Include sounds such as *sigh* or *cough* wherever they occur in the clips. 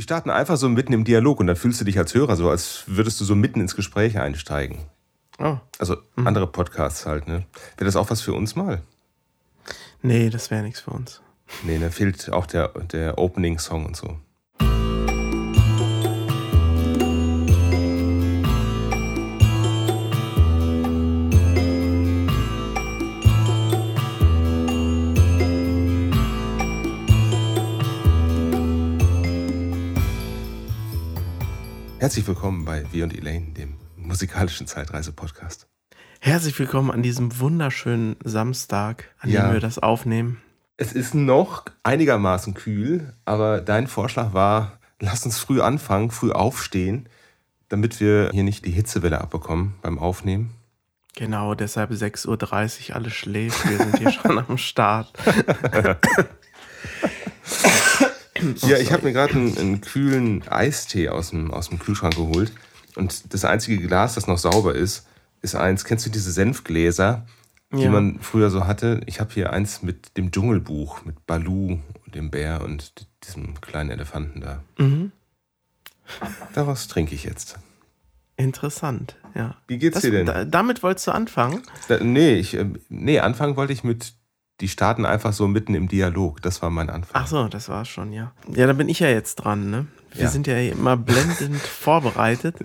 Die starten einfach so mitten im Dialog und dann fühlst du dich als Hörer so, als würdest du so mitten ins Gespräch einsteigen. Oh. Also andere Podcasts halt, ne? Wäre das auch was für uns mal? Nee, das wäre nichts für uns. Nee, da fehlt auch der, der Opening-Song und so. Herzlich willkommen bei Wir und Elaine, dem musikalischen Zeitreise-Podcast. Herzlich willkommen an diesem wunderschönen Samstag, an Ja. dem wir das aufnehmen. Es ist noch einigermaßen kühl, aber dein Vorschlag war, lass uns früh anfangen, früh aufstehen, damit wir hier nicht die Hitzewelle abbekommen beim Aufnehmen. Genau, deshalb 6.30 Uhr, alle schläft, wir sind hier *laughs* schon am Start. *laughs* *clears throat* Ja, ich habe mir gerade einen, einen kühlen Eistee aus dem, aus dem Kühlschrank geholt. Und das einzige Glas, das noch sauber ist, ist eins. Kennst du diese Senfgläser, die Ja. man früher so hatte? Ich habe hier eins mit dem Dschungelbuch, mit Balu, dem Bär und diesem kleinen Elefanten da. Mhm. Daraus trinke ich jetzt. Interessant, ja. Wie geht's Das, dir denn? da, damit wolltest du anfangen? Da, nee, ich, ähm, nee, anfangen wollte ich mit, die starten einfach so mitten im Dialog. Das war mein Anfang. Ach so, das war schon, ja. Ja, dann bin ich ja jetzt dran, ne? Wir Ja. sind ja immer blendend *laughs* vorbereitet.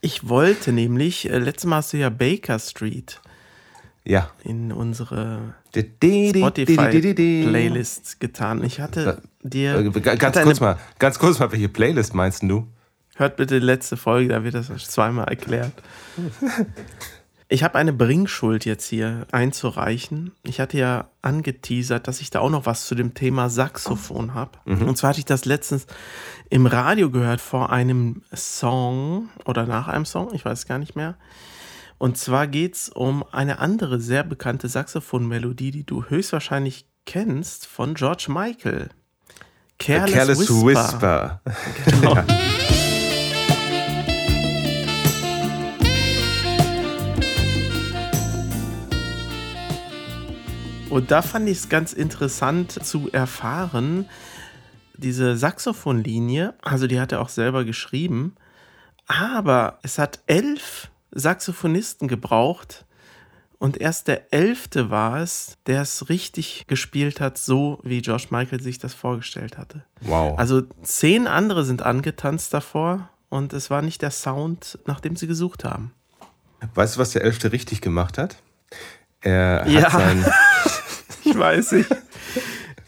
Ich wollte nämlich, äh, letztes Mal hast du ja Baker Street Ja. in unsere Spotify. Spotify-Playlists getan. Ich hatte dir. Äh, Ganz hatte kurz mal, ganz kurz mal, welche Playlist meinst du? Hört bitte die letzte Folge, da wird das zweimal erklärt. *laughs* Ich habe eine Bringschuld jetzt hier einzureichen. Ich hatte ja angeteasert, dass ich da auch noch was zu dem Thema Saxophon habe. Und zwar hatte ich das letztens im Radio gehört vor einem Song oder nach einem Song, ich weiß gar nicht mehr. Und zwar geht es um eine andere sehr bekannte Saxophonmelodie, die du höchstwahrscheinlich kennst, von George Michael. Careless, Careless Whisper. Whisper. Genau. *laughs* Und da fand ich es ganz interessant zu erfahren, diese Saxophonlinie, also die hat er auch selber geschrieben, aber es hat elf Saxophonisten gebraucht und erst der elfte war es, der es richtig gespielt hat, so wie George Michael sich das vorgestellt hatte. Wow. Also zehn andere sind angetanzt davor und es war nicht der Sound, nach dem sie gesucht haben. weißt du, was der Elfte richtig gemacht hat? Er Ja. sein, *laughs* Ich weiß nicht.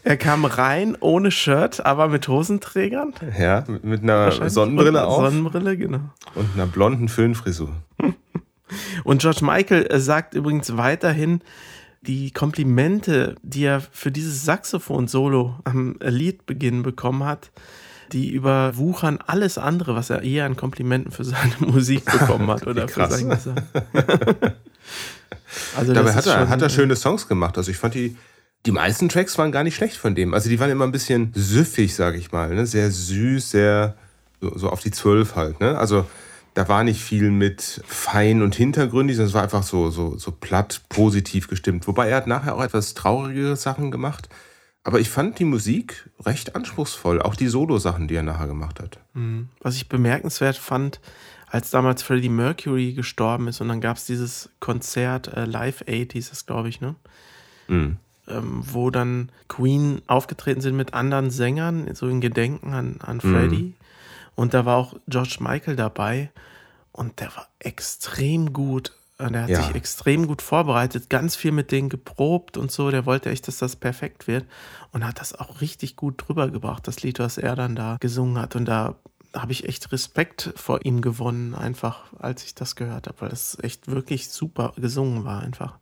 Er kam rein ohne Shirt, aber mit Hosenträgern. ja, mit, mit einer. Sonnenbrille auf Sonnenbrille, genau. und einer blonden Föhnfrisur. *laughs* Und George Michael äh, sagt übrigens weiterhin, die Komplimente, die er für dieses Saxophon-Solo am Liedbeginn bekommen hat, die überwuchern alles andere, was er je an Komplimenten für seine *laughs* Musik bekommen hat oder für sein Gesang. Also Dabei hat er, schon- hat er schöne Songs gemacht. Also ich fand die, die meisten Tracks waren gar nicht schlecht von dem. Also die waren immer ein bisschen süffig, sag ich mal. Ne? Sehr süß, sehr so, so auf die Zwölf halt. Ne? Also da war nicht viel mit fein und hintergründig, sondern es war einfach so, so, so platt, positiv gestimmt. Wobei er hat nachher auch etwas traurigere Sachen gemacht. Aber ich fand die Musik recht anspruchsvoll. Auch die Solo-Sachen, die er nachher gemacht hat. Was ich bemerkenswert fand, als damals Freddie Mercury gestorben ist und dann gab es dieses Konzert, äh, Live Aid hieß es, glaube ich, ne? Mhm. Ähm, wo dann Queen aufgetreten sind mit anderen Sängern, so in Gedenken an, an Freddie. Und da war auch George Michael dabei und der war extrem gut. Der hat Ja. sich extrem gut vorbereitet, ganz viel mit denen geprobt und so. Der wollte echt, dass das perfekt wird und hat das auch richtig gut drüber gebracht, das Lied, was er dann da gesungen hat. Und da habe ich echt Respekt vor ihm gewonnen, einfach als ich das gehört habe, weil das echt wirklich super gesungen war, einfach.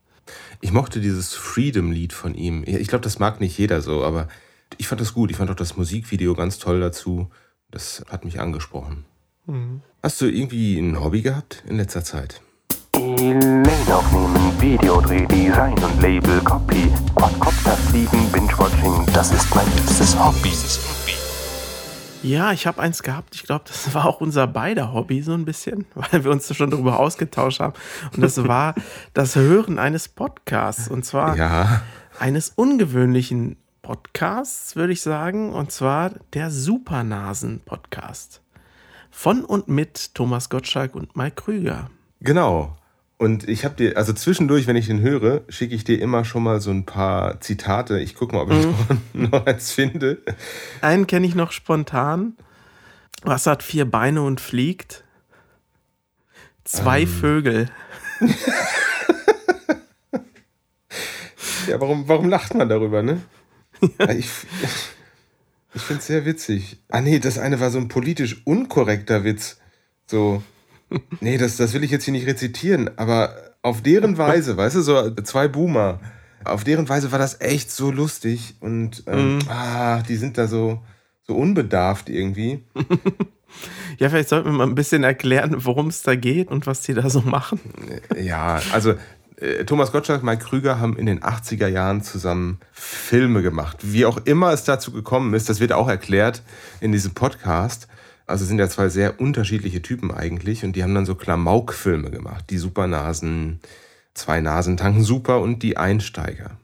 Ich mochte dieses Freedom-Lied von ihm. Ich glaube, das mag nicht jeder so, aber ich fand das gut. Ich fand auch das Musikvideo ganz toll dazu. Das hat mich angesprochen. Hast du irgendwie ein Hobby gehabt in letzter Zeit? Elaine aufnehmen, Videodreh, Design und Label, Copy, Quadcopter fliegen, Binge-Watching, das ist mein liebstes Hobby. Ja, ich habe eins gehabt. Ich glaube, das war auch unser beider Hobby so ein bisschen, *laughs* weil wir uns schon darüber ausgetauscht haben. Und das war das Hören eines Podcasts. Und zwar Ja. eines ungewöhnlichen Podcasts, würde ich sagen, und zwar der Supernasen-Podcast. Von und mit Thomas Gottschalk und Mike Krüger. Genau. Und ich habe dir, also zwischendurch, wenn ich den höre, schicke ich dir immer schon mal so ein paar Zitate. Ich gucke mal, ob ich mhm. *laughs* noch eins finde. Einen kenne ich noch spontan. Was hat vier Beine und fliegt? Zwei ähm. Vögel. ja, warum, warum lacht man darüber, ne? Ja. Ich, ich finde es sehr witzig. Ah, nee, das eine war so ein politisch unkorrekter Witz. So, *laughs* nee, das, das will ich jetzt hier nicht rezitieren, aber auf deren Weise, weißt du, so zwei Boomer, auf deren Weise war das echt so lustig und ähm, mhm. ah, die sind da so, so unbedarft irgendwie. *laughs* Ja, vielleicht sollten wir mal ein bisschen erklären, worum es da geht und was die da so machen. Ja, also äh, Thomas Gottschalk und Mike Krüger haben in den 80er Jahren zusammen Filme gemacht. Wie auch immer es dazu gekommen ist, das wird auch erklärt in diesem Podcast. Also sind ja zwei sehr unterschiedliche Typen eigentlich und die haben dann so Klamauk-Filme gemacht. Die Supernasen, zwei Nasen tanken super und die Einsteiger.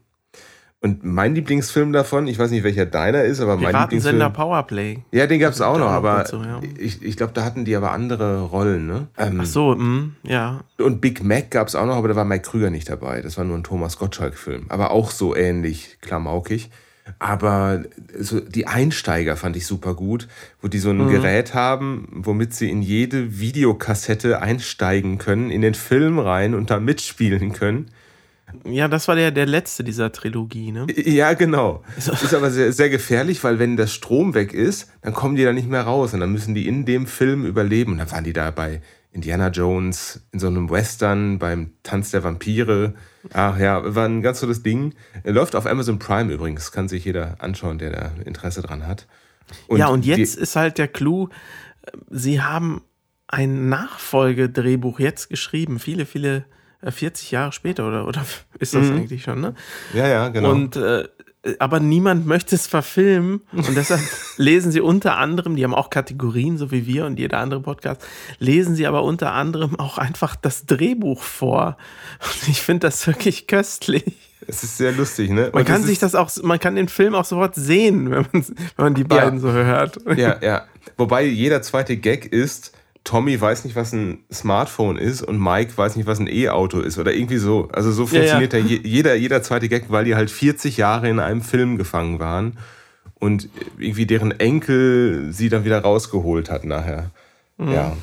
Und mein Lieblingsfilm davon, ich weiß nicht, welcher deiner ist, aber mein Lieblingsfilm. Sender Powerplay. Ja, den gab es auch noch, aber so, ja. ich, ich glaube, da hatten die aber andere Rollen, ne? Ähm, Ach so, mh, ja. Und Big Mac gab es auch noch, aber da war Mike Krüger nicht dabei. Das war nur ein Thomas Gottschalk-Film. Aber auch so ähnlich klamaukig. Aber so die Einsteiger fand ich super gut, wo die so ein mhm. Gerät haben, womit sie in jede Videokassette einsteigen können, in den Film rein und da mitspielen können. Ja, das war der, der letzte dieser Trilogie, ne? Ja, genau. Ist aber sehr, sehr gefährlich, weil wenn der Strom weg ist, dann kommen die da nicht mehr raus und dann müssen die in dem Film überleben. Und dann waren die da bei Indiana Jones, in so einem Western, beim Tanz der Vampire. Ach ja, war ein ganz tolles Ding. Er läuft auf Amazon Prime übrigens, kann sich jeder anschauen, der da Interesse dran hat. Und ja, und jetzt ist halt der Clou, sie haben ein Nachfolgedrehbuch jetzt geschrieben, viele, viele 40 äh, Jahre später oder, oder *laughs* ist das mhm. eigentlich schon, ne? Ja, ja, genau. Und äh, aber niemand möchte es verfilmen und deshalb *laughs* lesen sie unter anderem, die haben auch Kategorien, so wie wir und jeder andere Podcast, lesen sie aber unter anderem auch einfach das Drehbuch vor. Und ich finde das wirklich köstlich. Es ist sehr lustig, ne? Man und kann sich das auch, man kann den Film auch sofort sehen, wenn man, wenn man die beiden ja. so hört. Ja, ja. Wobei jeder zweite Gag ist, Tommy weiß nicht, was ein Smartphone ist und Mike weiß nicht, was ein E-Auto ist oder irgendwie so. Also so funktioniert ja, ja. ja jeder, jeder zweite Gag, weil die halt 40 Jahre in einem Film gefangen waren und irgendwie deren Enkel sie dann wieder rausgeholt hat nachher. Mhm. Ja.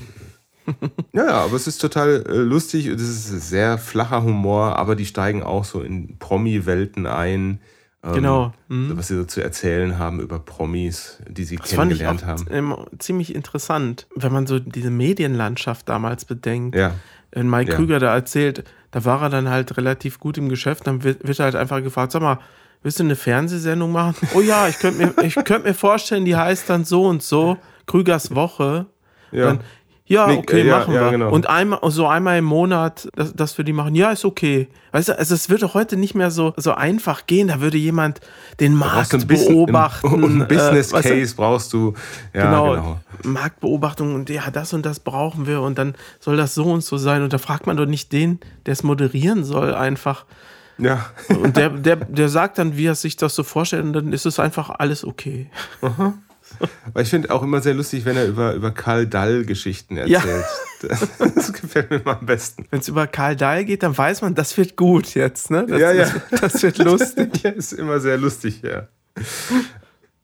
*laughs* ja, aber es ist total äh, lustig. Es ist sehr flacher Humor, aber die steigen auch so in Promi-Welten ein ähm, genau. Mhm. Was sie so zu erzählen haben über Promis, die sie das kennengelernt fand ich haben. ziemlich interessant, wenn man so diese Medienlandschaft damals bedenkt. Ja. Wenn Mike ja. Krüger da erzählt, da war er dann halt relativ gut im Geschäft, dann wird, wird er halt einfach gefragt, sag mal, willst du eine Fernsehsendung machen? *laughs* oh ja, ich könnte mir, könnt mir vorstellen, die heißt dann so und so, Krügers Woche. Ja. Dann, ja, okay, äh, machen ja, wir. Genau. Und einmal, so einmal im Monat, dass, dass wir die machen, ja, ist okay. Weißt du, also es würde heute nicht mehr so, so einfach gehen. Da würde jemand den Markt ein bisschen, beobachten. *laughs* Ein, ein Business äh, Case brauchst du. Ja, genau, genau. Marktbeobachtung und ja, das und das brauchen wir und dann soll das so und so sein. Und da fragt man doch nicht den, der es moderieren soll, einfach. Ja. Und der, *laughs* der, der sagt dann, wie er sich das so vorstellt, und dann ist es einfach alles okay. Aha. *laughs* Weil ich finde auch immer sehr lustig, wenn er über, über Karl Dall-Geschichten erzählt. Ja. Das, *laughs* das, gefällt mir immer am besten. Wenn es über Karl Dall geht, dann weiß man, das wird gut jetzt, ne? Das, ja, ja. Das, das wird *laughs* lustig. ja, ist immer sehr lustig, ja.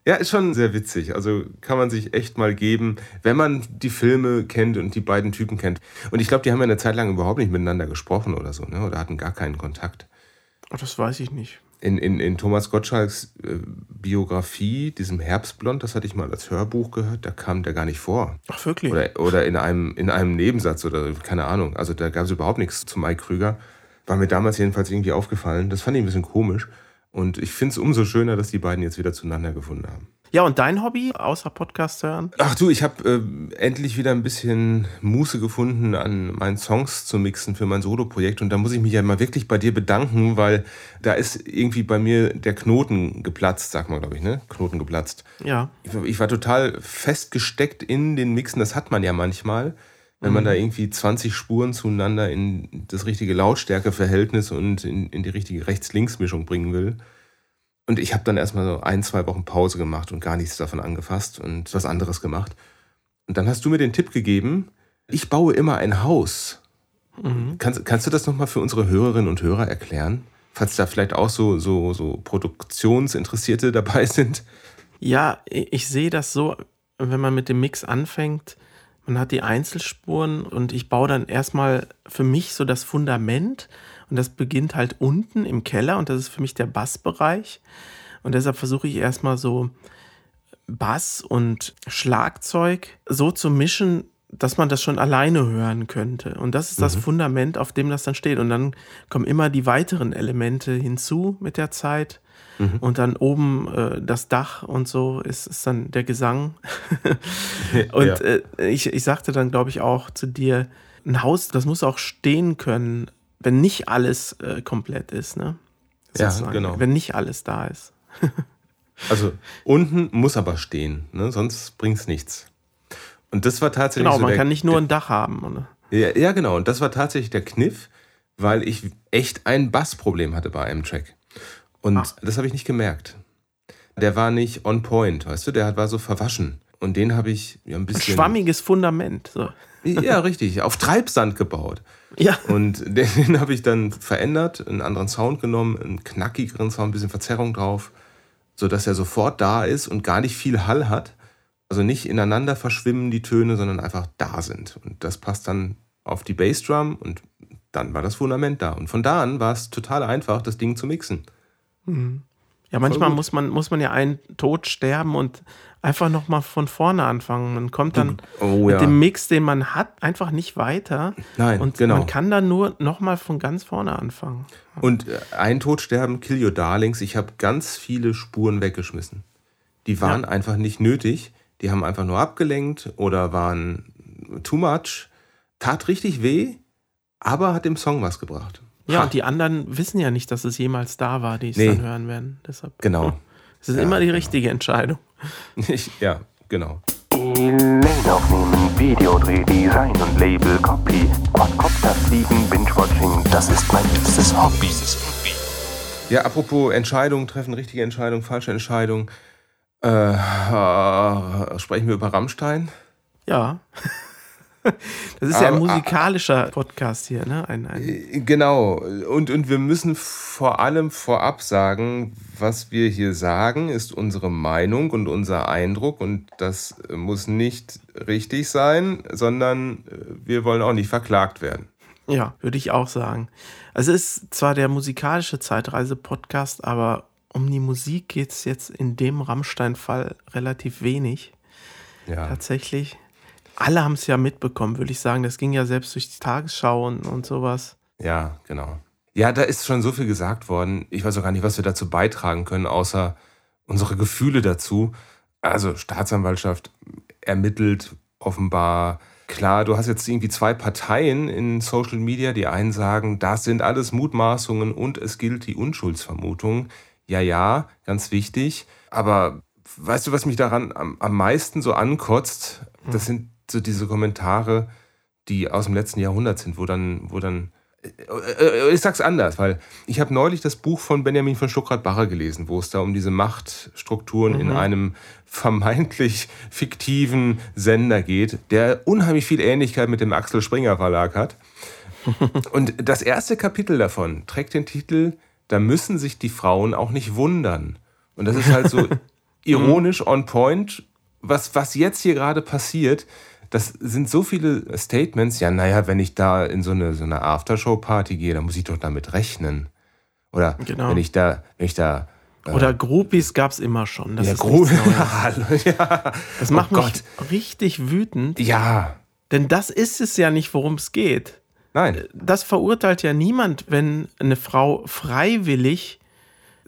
Ja, ist schon sehr witzig. Also kann man sich echt mal geben, wenn man die Filme kennt und die beiden Typen kennt. Und ich glaube, die haben ja eine Zeit lang überhaupt nicht miteinander gesprochen oder so, ne? Oder hatten gar keinen Kontakt. Oh, das weiß ich nicht in, in, in Thomas Gottschalks äh, Biografie, diesem Herbstblond, das hatte ich mal als Hörbuch gehört, da kam der gar nicht vor. Ach, wirklich? Oder, oder in, einem, in einem Nebensatz oder keine Ahnung. Also da gab es überhaupt nichts zu Mike Krüger. War mir damals jedenfalls irgendwie aufgefallen. Das fand ich ein bisschen komisch. Und ich finde es umso schöner, dass die beiden jetzt wieder zueinander gefunden haben. Ja, und dein Hobby, außer Podcast hören? Ach du, ich habe äh, endlich wieder ein bisschen Muße gefunden, an meinen Songs zu mixen für mein Solo-Projekt. Und da muss ich mich ja mal wirklich bei dir bedanken, weil da ist irgendwie bei mir der Knoten geplatzt, sagt man, glaube ich, ne? Knoten geplatzt. Ja. Ich, ich, war total festgesteckt in den Mixen, das hat man ja manchmal. Wenn man mhm. da irgendwie 20 Spuren zueinander in das richtige Lautstärkeverhältnis und in, in die richtige Rechts-Links-Mischung bringen will. Und ich habe dann erstmal so ein, zwei Wochen Pause gemacht und gar nichts davon angefasst und was anderes gemacht. Und dann hast du mir den Tipp gegeben, ich baue immer ein Haus. Mhm. Kannst, kannst du das nochmal für unsere Hörerinnen und Hörer erklären? Falls da vielleicht auch so, so, so Produktionsinteressierte *laughs* dabei sind. Ja, ich sehe das so, wenn man mit dem Mix anfängt, man hat die Einzelspuren und ich baue dann erstmal für mich so das Fundament und das beginnt halt unten im Keller und das ist für mich der Bassbereich. Und deshalb versuche ich erstmal so Bass und Schlagzeug so zu mischen, dass man das schon alleine hören könnte. Und das ist das mhm. Fundament, auf dem das dann steht. Und dann kommen immer die weiteren Elemente hinzu mit der Zeit. Mhm. Und dann oben äh, das Dach und so ist, ist dann der Gesang. *laughs* und ja. äh, ich, ich sagte dann, glaube ich, auch zu dir, ein Haus, das muss auch stehen können, wenn nicht alles äh, komplett ist. Ne? Ja, genau. Wenn nicht alles da ist. *laughs* also unten muss aber stehen, ne? sonst bringt es nichts. Und das war tatsächlich. Genau, so man der, kann nicht nur ein Dach haben. Oder? Ja, ja, genau. Und das war tatsächlich der Kniff, weil ich echt ein Bassproblem hatte bei einem Track. Und Ach. das habe ich nicht gemerkt. Der war nicht on point, weißt du, der war so verwaschen. Und den habe ich ja ein bisschen. Ein schwammiges Fundament. So. Ja, richtig. Auf Treibsand gebaut. Ja. Und *laughs* den, den habe ich dann verändert, einen anderen Sound genommen, einen knackigeren Sound, ein bisschen Verzerrung drauf, sodass er sofort da ist und gar nicht viel Hall hat. Also nicht ineinander verschwimmen die Töne, sondern einfach da sind. Und das passt dann auf die Bassdrum und dann war das Fundament da. Und von da an war es total einfach, das Ding zu mixen. Mhm. Ja, manchmal muss man, muss man ja einen Tod sterben und einfach nochmal von vorne anfangen. Man kommt dann oh, mit ja. dem Mix, den man hat, einfach nicht weiter. Nein, und genau. man kann dann nur nochmal von ganz vorne anfangen. Und äh, ein Tod sterben, Kill Your Darlings. Ich habe ganz viele Spuren weggeschmissen. Die waren ja. einfach nicht nötig. Die haben einfach nur abgelenkt oder waren too much. Tat richtig weh, aber hat dem Song was gebracht. Ja, ha. und die anderen wissen ja nicht, dass es jemals da war, die es nee. dann hören werden. Deshalb. Genau. Es ist ja, immer die genau. richtige Entscheidung. *laughs* Ich, ja, genau. E-Mail aufnehmen, Videodreh, Design und Label, Copy, Quadcopter fliegen, Binge-Watching, das ist mein liebstes Hobby. Ja, apropos Entscheidungen treffen, richtige Entscheidung, falsche Entscheidung. Äh, äh, sprechen wir über Rammstein? Ja. *laughs* *laughs* Das ist aber, ja ein musikalischer Podcast hier, ne? Ein, ein äh, genau. Und, und wir müssen vor allem vorab sagen, was wir hier sagen, ist unsere Meinung und unser Eindruck. Und das muss nicht richtig sein, sondern äh, wir wollen auch nicht verklagt werden. Ja, würde ich auch sagen. Also es ist zwar der musikalische Zeitreise-Podcast, aber um die Musik geht es jetzt in dem Rammstein-Fall relativ wenig. Ja. Tatsächlich. Alle haben es ja mitbekommen, würde ich sagen. Das ging ja selbst durch die Tagesschau und, und sowas. Ja, genau. Ja, da ist schon so viel gesagt worden. Ich weiß auch gar nicht, was wir dazu beitragen können, außer unsere Gefühle dazu. Also Staatsanwaltschaft ermittelt offenbar. Klar, du hast jetzt irgendwie zwei Parteien in Social Media. Die einen sagen, das sind alles Mutmaßungen und es gilt die Unschuldsvermutung ja, ja, ganz wichtig. Aber weißt du, was mich daran am, am meisten so ankotzt? Das hm. sind so diese Kommentare, die aus dem letzten Jahrhundert sind, wo dann, wo dann äh, äh, ich sag's anders, weil ich habe neulich das Buch von Benjamin von Stuckrad-Barre gelesen, wo es da um diese Machtstrukturen mhm. in einem *laughs* vermeintlich fiktiven Sender geht, der unheimlich viel Ähnlichkeit mit dem Axel Springer Verlag hat. *laughs* Und das erste Kapitel davon trägt den Titel da müssen sich die Frauen auch nicht wundern. Und das ist halt so *laughs* ironisch on point. Was, was jetzt hier gerade passiert, das sind so viele Statements. Ja, naja, wenn ich da in so eine, so eine Aftershow-Party gehe, dann muss ich doch damit rechnen. Oder genau. wenn ich da, wenn ich da äh, oder Groupies gab es immer schon. Das ja, ist *laughs* ja. Das macht oh mich richtig wütend. Ja. Denn das ist es ja nicht, worum es geht. Nein. Das verurteilt ja niemand, wenn eine Frau freiwillig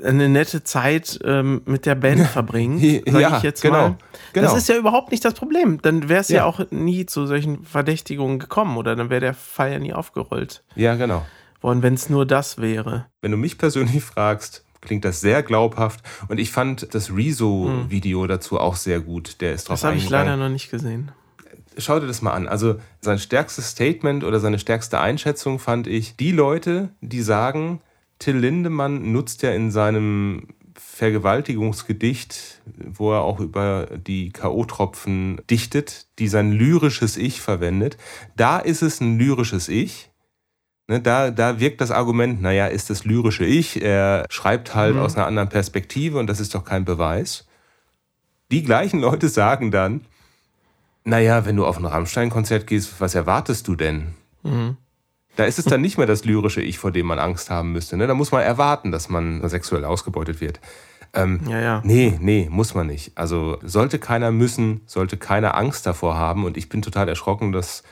eine nette Zeit ähm, mit der Band *laughs* verbringt, sage ja, ich jetzt genau, mal. Genau. Das ist ja überhaupt nicht das Problem. Dann wäre es ja. ja. auch nie zu solchen Verdächtigungen gekommen oder dann wäre der Fall ja nie aufgerollt. Ja, genau. Worden, wenn es nur das wäre. Wenn du mich persönlich fragst, klingt das sehr glaubhaft. Und ich fand das Rezo-Video hm. dazu auch sehr gut. Der ist drauf Das habe ich leider noch nicht gesehen schau dir das mal an. Also sein stärkstes Statement oder seine stärkste Einschätzung fand ich, die Leute, die sagen, Till Lindemann nutzt ja in seinem Vergewaltigungsgedicht, wo er auch über die K.O.-Tropfen dichtet, die sein lyrisches Ich verwendet. Da ist es ein lyrisches Ich. Ne, da, da wirkt das Argument, naja, ist das lyrische Ich. Er schreibt halt mhm. aus einer anderen Perspektive und das ist doch kein Beweis. Die gleichen Leute sagen dann, naja, wenn du auf ein Rammstein-Konzert gehst, was erwartest du denn? Mhm. Da ist es dann nicht mehr das lyrische Ich, vor dem man Angst haben müsste. Ne? Da muss man erwarten, dass man sexuell ausgebeutet wird. Ähm, ja, ja. Nee, nee, muss man nicht. Also sollte keiner müssen, sollte keiner Angst davor haben. Und ich bin total erschrocken, dass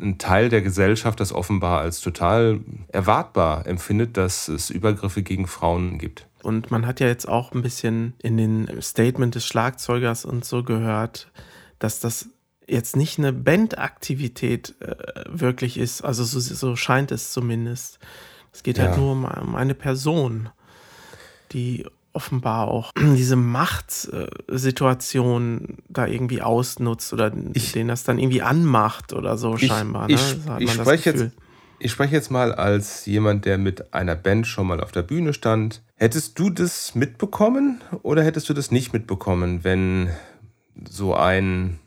ein Teil der Gesellschaft das offenbar als total erwartbar empfindet, dass es Übergriffe gegen Frauen gibt. Und man hat ja jetzt auch ein bisschen in den Statement des Schlagzeugers und so gehört, dass das jetzt nicht eine Bandaktivität äh, wirklich ist. Also so, so, scheint es zumindest. Es geht halt ja. halt nur um, um, eine Person, die offenbar auch *clears throat* diese Machtsituation da irgendwie ausnutzt oder ich, den das dann irgendwie anmacht oder so ich, scheinbar. Ne? Ich, ich spreche jetzt, ich spreche jetzt mal als jemand, der mit einer Band schon mal auf der Bühne stand. Hättest du das mitbekommen oder hättest du das nicht mitbekommen, wenn so ein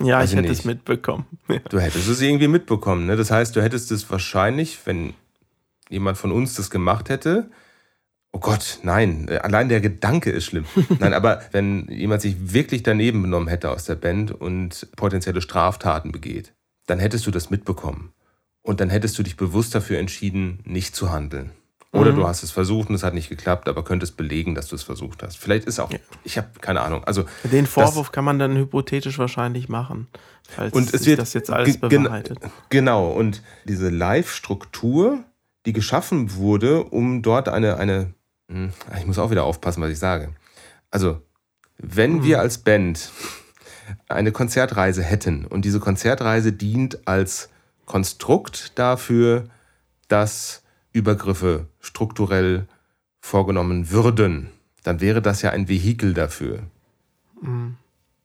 ja, ich hätte es mitbekommen. *laughs* Du hättest es irgendwie mitbekommen. Ne? Das heißt, du hättest es wahrscheinlich, wenn jemand von uns das gemacht hätte, oh Gott, nein, allein der Gedanke ist schlimm. *laughs* nein, aber wenn jemand sich wirklich daneben benommen hätte aus der Band und potenzielle Straftaten begeht, dann hättest du das mitbekommen. Und dann hättest du dich bewusst dafür entschieden, nicht zu handeln. Oder mhm. du hast es versucht und es hat nicht geklappt, aber könntest belegen, dass du es versucht hast. Vielleicht ist auch, ja. ich habe keine Ahnung. Also den Vorwurf das, kann man dann hypothetisch wahrscheinlich machen, falls und es wird, das jetzt alles bewahrheitet. Genau. Und diese Live-Struktur, die geschaffen wurde, um dort eine eine, hm, ich muss auch wieder aufpassen, was ich sage. Also wenn mhm. wir als Band eine Konzertreise hätten und diese Konzertreise dient als Konstrukt dafür, dass Übergriffe strukturell vorgenommen würden, dann wäre das ja ein Vehikel dafür. Mhm.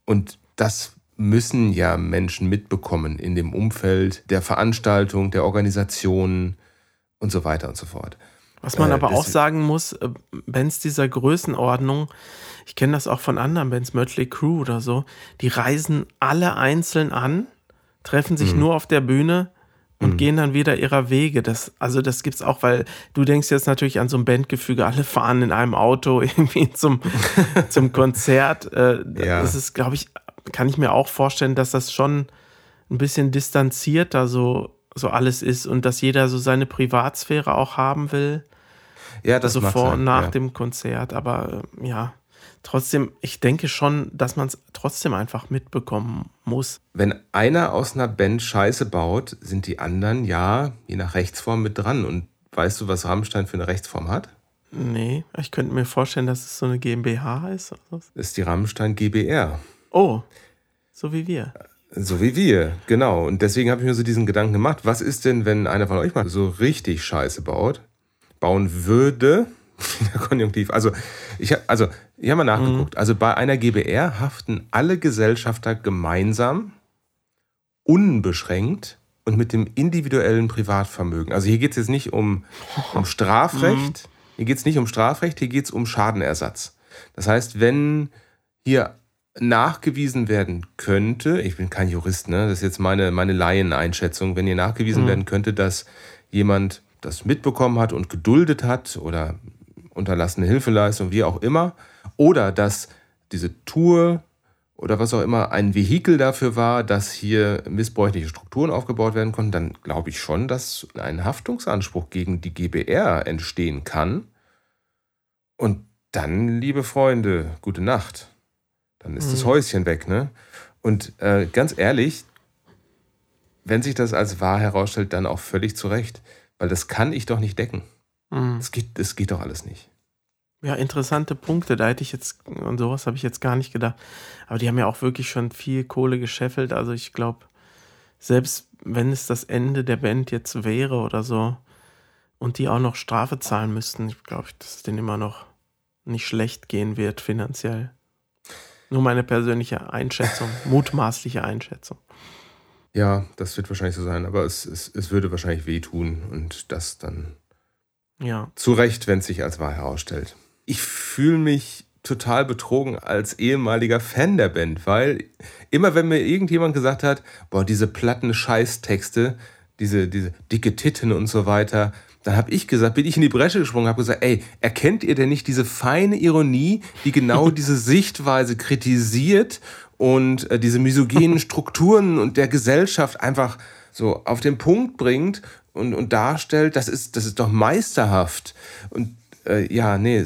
Und das müssen ja Menschen mitbekommen in dem Umfeld der Veranstaltung, der Organisation und so weiter und so fort. Was man äh, aber auch sagen muss, äh, Bands dieser Größenordnung, ich kenne das auch von anderen Bands, Mötley Crew oder so, die reisen alle einzeln an, treffen sich mhm. nur auf der Bühne, und mhm. gehen dann wieder ihrer Wege. Das, also das gibt's auch, weil du denkst jetzt natürlich an so ein Bandgefüge, alle fahren in einem Auto *laughs* irgendwie zum, zum Konzert. Äh, *laughs* ja. Das ist, glaube ich, kann ich mir auch vorstellen, dass das schon ein bisschen distanzierter so, so alles ist und dass jeder so seine Privatsphäre auch haben will. Ja, das also vor und nach ja. dem Konzert. Aber äh, ja, trotzdem, ich denke schon, dass man es trotzdem einfach mitbekommen muss. Wenn einer aus einer Band Scheiße baut, sind die anderen ja je nach Rechtsform mit dran. Und weißt du, was Rammstein für eine Rechtsform hat? Nee, ich könnte mir vorstellen, dass es so eine GmbH ist. Das ist die Rammstein GBR. Oh, so wie wir. So wie wir, genau. Und deswegen habe ich mir so diesen Gedanken gemacht, was ist denn, wenn einer von euch mal so richtig Scheiße baut, bauen würde, *laughs* Konjunktiv. Also ich, also, ich habe mal nachgeguckt. Mhm. Also bei einer GBR haften alle Gesellschafter gemeinsam, unbeschränkt und mit dem individuellen Privatvermögen. Also hier geht es jetzt nicht um, *laughs* um Strafrecht, mhm. hier geht es nicht um Strafrecht, hier geht es um Schadenersatz. Das heißt, wenn hier nachgewiesen werden könnte, ich bin kein Jurist, ne? das ist jetzt meine, meine Laieneinschätzung, wenn hier nachgewiesen mhm. werden könnte, dass jemand das mitbekommen hat und geduldet hat oder unterlassene Hilfeleistung, wie auch immer, oder dass diese Tour oder was auch immer ein Vehikel dafür war, dass hier missbräuchliche Strukturen aufgebaut werden konnten, dann glaube ich schon, dass ein Haftungsanspruch gegen die GBR entstehen kann. Und dann, liebe Freunde, gute Nacht. Dann ist mhm. das Häuschen weg, ne? Und äh, ganz ehrlich, wenn sich das als wahr herausstellt, dann auch völlig zu Recht. Weil das kann ich doch nicht decken. Mhm. Das, geht, das geht doch alles nicht. Ja, interessante Punkte. Da hätte ich jetzt, und sowas habe ich jetzt gar nicht gedacht. Aber die haben ja auch wirklich schon viel Kohle gescheffelt. Also ich glaube, selbst wenn es das Ende der Band jetzt wäre oder so und die auch noch Strafe zahlen müssten, ich glaube, dass es denen immer noch nicht schlecht gehen wird finanziell. Nur meine persönliche Einschätzung, *laughs* mutmaßliche Einschätzung. Ja, das wird wahrscheinlich so sein, aber es, es, es würde wahrscheinlich wehtun und das dann ja. zu Recht, wenn es sich als wahr herausstellt. ich fühle mich total betrogen als ehemaliger Fan der Band, weil immer wenn mir irgendjemand gesagt hat, boah, diese platten Scheißtexte, diese, diese dicke Titten und so weiter, dann habe ich gesagt, bin ich in die Bresche gesprungen, habe gesagt, ey, erkennt ihr denn nicht diese feine Ironie, die genau *laughs* diese Sichtweise kritisiert und äh, diese misogenen *laughs* Strukturen und der Gesellschaft einfach so auf den Punkt bringt und, und darstellt, das ist, das ist doch meisterhaft. Und äh, ja, nee,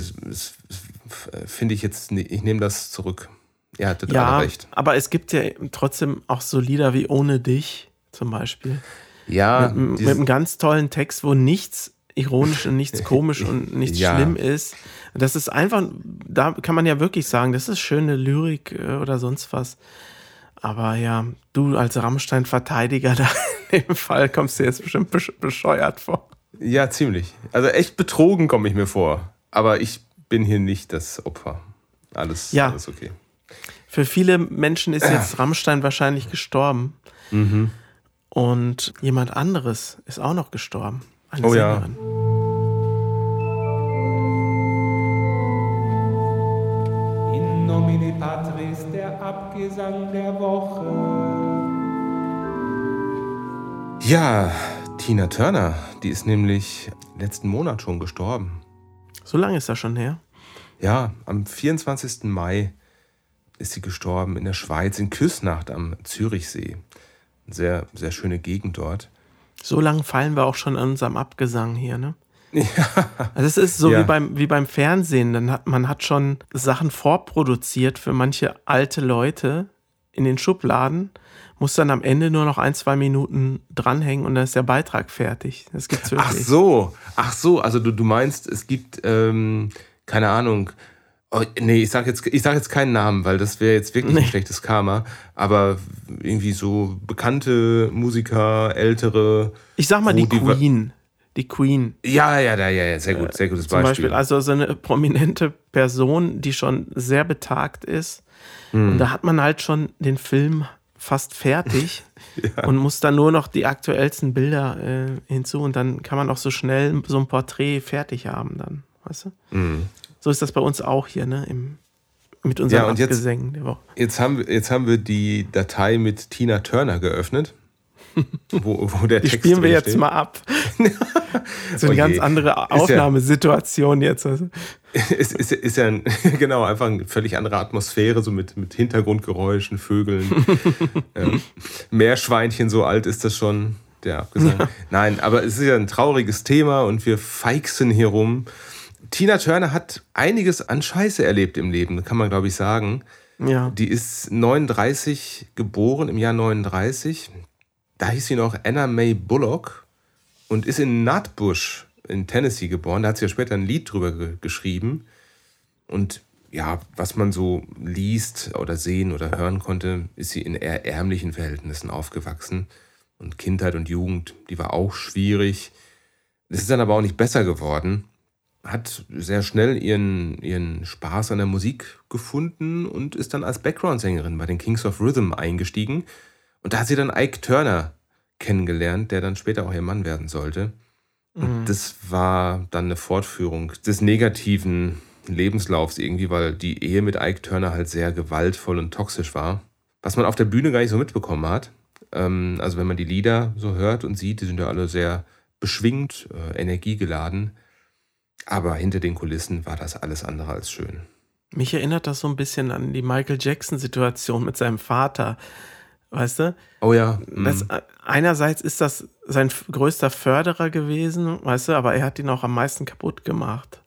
finde ich jetzt, nee, ich nehme das zurück. Ihr hattet ja, recht. aber es gibt ja trotzdem auch so Lieder wie Ohne dich zum Beispiel. Ja, mit, mit einem ganz tollen Text, wo nichts ironisch und nichts *laughs* komisch und nichts Ja. schlimm ist. Das ist einfach, da kann man ja wirklich sagen, das ist schöne Lyrik äh, oder sonst was. Aber ja, du als Rammstein-Verteidiger *laughs* da in dem Fall kommst du jetzt bestimmt besch bescheuert vor. ja, ziemlich. Also echt betrogen komme ich mir vor. Aber ich bin hier nicht das Opfer. Alles, Ja. alles okay. Für viele Menschen ist jetzt *clears throat* Rammstein wahrscheinlich gestorben. Mhm. Und jemand anderes ist auch noch gestorben. Eine Oh ja. Sängerin. In nomine Patris, der Abgesang der Woche. Ja, Tina Turner, die ist nämlich letzten Monat schon gestorben. So lange ist das schon her. Ja, am 24. Mai ist sie gestorben in der Schweiz, in Küsnacht am Zürichsee. Sehr, sehr schöne Gegend dort. So lange fallen wir auch schon an unserem Abgesang hier, ne? *laughs* Also es ist so Ja. wie, beim, wie beim Fernsehen. Dann hat, man hat schon Sachen vorproduziert für manche alte Leute in den Schubladen, muss dann am Ende nur noch ein, zwei Minuten dranhängen und dann ist der Beitrag fertig. Das gibt's wirklich. Ach so, ach so, also du, du meinst, es gibt, ähm, keine Ahnung, oh, nee, ich sag, jetzt, ich sag jetzt keinen Namen, weil das wäre jetzt wirklich ein Nee. schlechtes Karma, aber irgendwie so bekannte Musiker, ältere. Ich sag mal die die Queen. Die Queen. Ja, ja, ja, ja, sehr gut, sehr gutes Zum Beispiel. Beispiel, also so eine *laughs* prominente Person, die schon sehr betagt ist. Hm. Und da hat man halt schon den Film fast fertig *laughs* und muss dann nur noch die aktuellsten Bilder äh, hinzu und dann kann man auch so schnell so ein Porträt fertig haben dann, weißt du? Hm. So ist das bei uns auch hier, ne? Im, mit unseren Ja, und jetzt-. Jetzt haben, wir, jetzt haben wir die Datei mit Tina Turner geöffnet. *laughs* wo, wo der Die Text spielen wir jetzt steht. mal ab. *laughs* so eine je. ganz andere Ist ja- Aufnahmesituation jetzt. Also. *laughs* ist, ist, ist ja ein, *laughs* genau einfach eine völlig andere Atmosphäre, so mit, mit Hintergrundgeräuschen, Vögeln, *laughs* ähm, Meerschweinchen, so alt ist das schon, der Abgesang. Nein, aber es ist ja ein trauriges Thema und wir feixen hier rum. Tina Turner hat einiges an Scheiße erlebt im Leben, kann man glaube ich sagen. Ja. Die ist 39 geboren, im Jahr 39. Da hieß sie noch Anna May Bullock und ist in Nutbush in Tennessee geboren. Da hat sie ja später ein Lied drüber ge geschrieben. Und ja, was man so liest oder sehen oder hören konnte, ist sie in eher ärmlichen Verhältnissen aufgewachsen. Und Kindheit und Jugend, die war auch schwierig. Das ist dann aber auch nicht besser geworden. Hat sehr schnell ihren, ihren Spaß an der Musik gefunden und ist dann als Background-Sängerin bei den Kings of Rhythm eingestiegen. Und da hat sie dann Ike Turner kennengelernt, der dann später auch ihr Mann werden sollte. Und das war dann eine Fortführung des negativen Lebenslaufs irgendwie, weil die Ehe mit Ike Turner halt sehr gewaltvoll und toxisch war. Was man auf der Bühne gar nicht so mitbekommen hat. Ähm, also wenn man die Lieder so hört und sieht, die sind ja alle sehr beschwingt, äh, energiegeladen. Aber hinter den Kulissen war das alles andere als schön. Mich erinnert das so ein bisschen an die Michael Jackson-Situation mit seinem Vater. Weißt du? Oh ja. Das, mm. äh, einerseits ist das sein größter Förderer gewesen, weißt du, aber er hat ihn auch am meisten kaputt gemacht.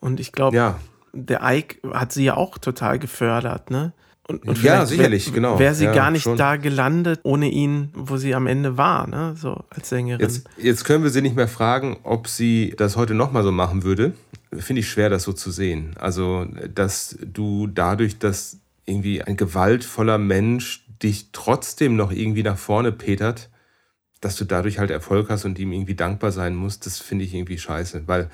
Und ich glaube, Ja. der Ike hat sie ja auch total gefördert, ne? Und, und Ja, sicherlich, wär, genau. Wäre sie Ja, gar nicht schon. da gelandet ohne ihn, wo sie am Ende war, ne? So als Sängerin. Jetzt, jetzt können wir sie nicht mehr fragen, ob sie das heute nochmal so machen würde. Finde ich schwer, das so zu sehen. Also, dass du dadurch, dass irgendwie ein gewaltvoller Mensch dich trotzdem noch irgendwie nach vorne petert, dass du dadurch halt Erfolg hast und ihm irgendwie dankbar sein musst, das finde ich irgendwie scheiße, weil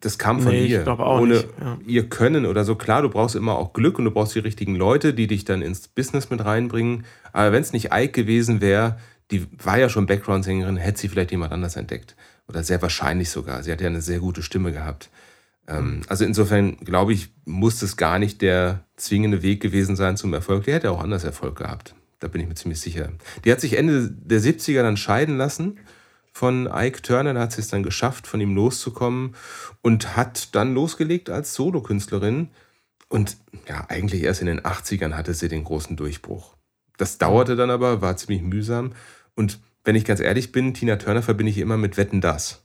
das kam von Nee, ihr. Ohne nicht, ja. ihr Können oder so. Klar, du brauchst immer auch Glück und du brauchst die richtigen Leute, die dich dann ins Business mit reinbringen. Aber wenn es nicht Ike gewesen wäre, die war ja schon Background-Sängerin, hätte sie vielleicht jemand anders entdeckt. Oder sehr wahrscheinlich sogar. Sie hat ja eine sehr gute Stimme gehabt. Ähm, also insofern, glaube ich, muss das gar nicht der zwingende Weg gewesen sein zum Erfolg. Der hätte auch anders Erfolg gehabt. Da bin ich mir ziemlich sicher. Die hat sich Ende der 70er dann scheiden lassen von Ike Turner. Da hat sie es dann geschafft, von ihm loszukommen und hat dann losgelegt als Solokünstlerin. Und ja, eigentlich erst in den 80ern hatte sie den großen Durchbruch. Das dauerte dann aber, war ziemlich mühsam. Und wenn ich ganz ehrlich bin, Tina Turner verbinde ich immer mit Wetten das.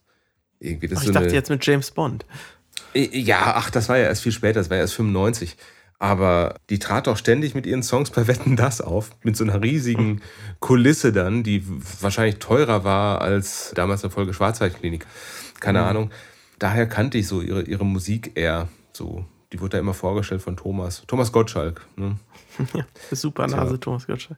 Irgendwie, das Ach, ich so dachte jetzt mit James Bond. Ja, ach, das war ja erst viel später, das war ja erst 95. Aber die trat doch ständig mit ihren Songs bei Wetten das auf, mit so einer riesigen Kulisse dann, die wahrscheinlich teurer war als damals der Folge Schwarzwaldklinik. Keine mhm. Ahnung. Daher kannte ich so ihre, ihre Musik eher so. Die wurde da immer vorgestellt von Thomas. Thomas Gottschalk. Ne? *laughs* Ja, super Nase, Thomas Gottschalk.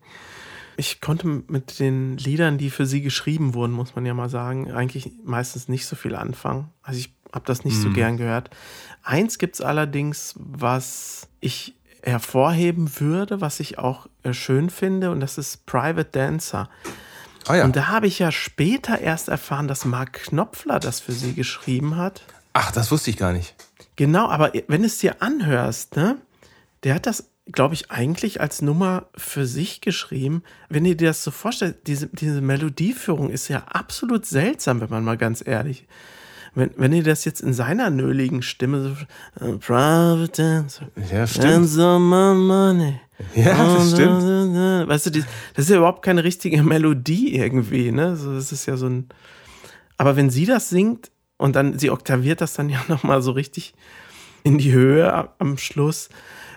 Ich konnte mit den Liedern, die für sie geschrieben wurden, muss man ja mal sagen, eigentlich meistens nicht so viel anfangen. Also ich habe das nicht mhm. so gern gehört. Eins gibt es allerdings, was ich hervorheben würde, was ich auch äh, schön finde, und das ist Private Dancer. Oh ja. Und da habe ich ja später erst erfahren, dass Mark Knopfler das für sie geschrieben hat. Ach, das wusste ich gar nicht. Genau, aber wenn du es dir anhörst, ne, der hat das glaube ich, eigentlich als Nummer für sich geschrieben. Wenn ihr dir das so vorstellt, diese, diese Melodieführung ist ja absolut seltsam, wenn man mal ganz ehrlich. Wenn, wenn ihr das jetzt in seiner nöligen Stimme so, Private Dancer, ja, stimmt. money. Ja, das stimmt. Weißt du, das ist ja überhaupt keine richtige Melodie irgendwie, ne? So, das ist ja so ein. Aber wenn sie das singt und dann, sie oktaviert das dann ja *laughs* nochmal so richtig in die Höhe am Schluss,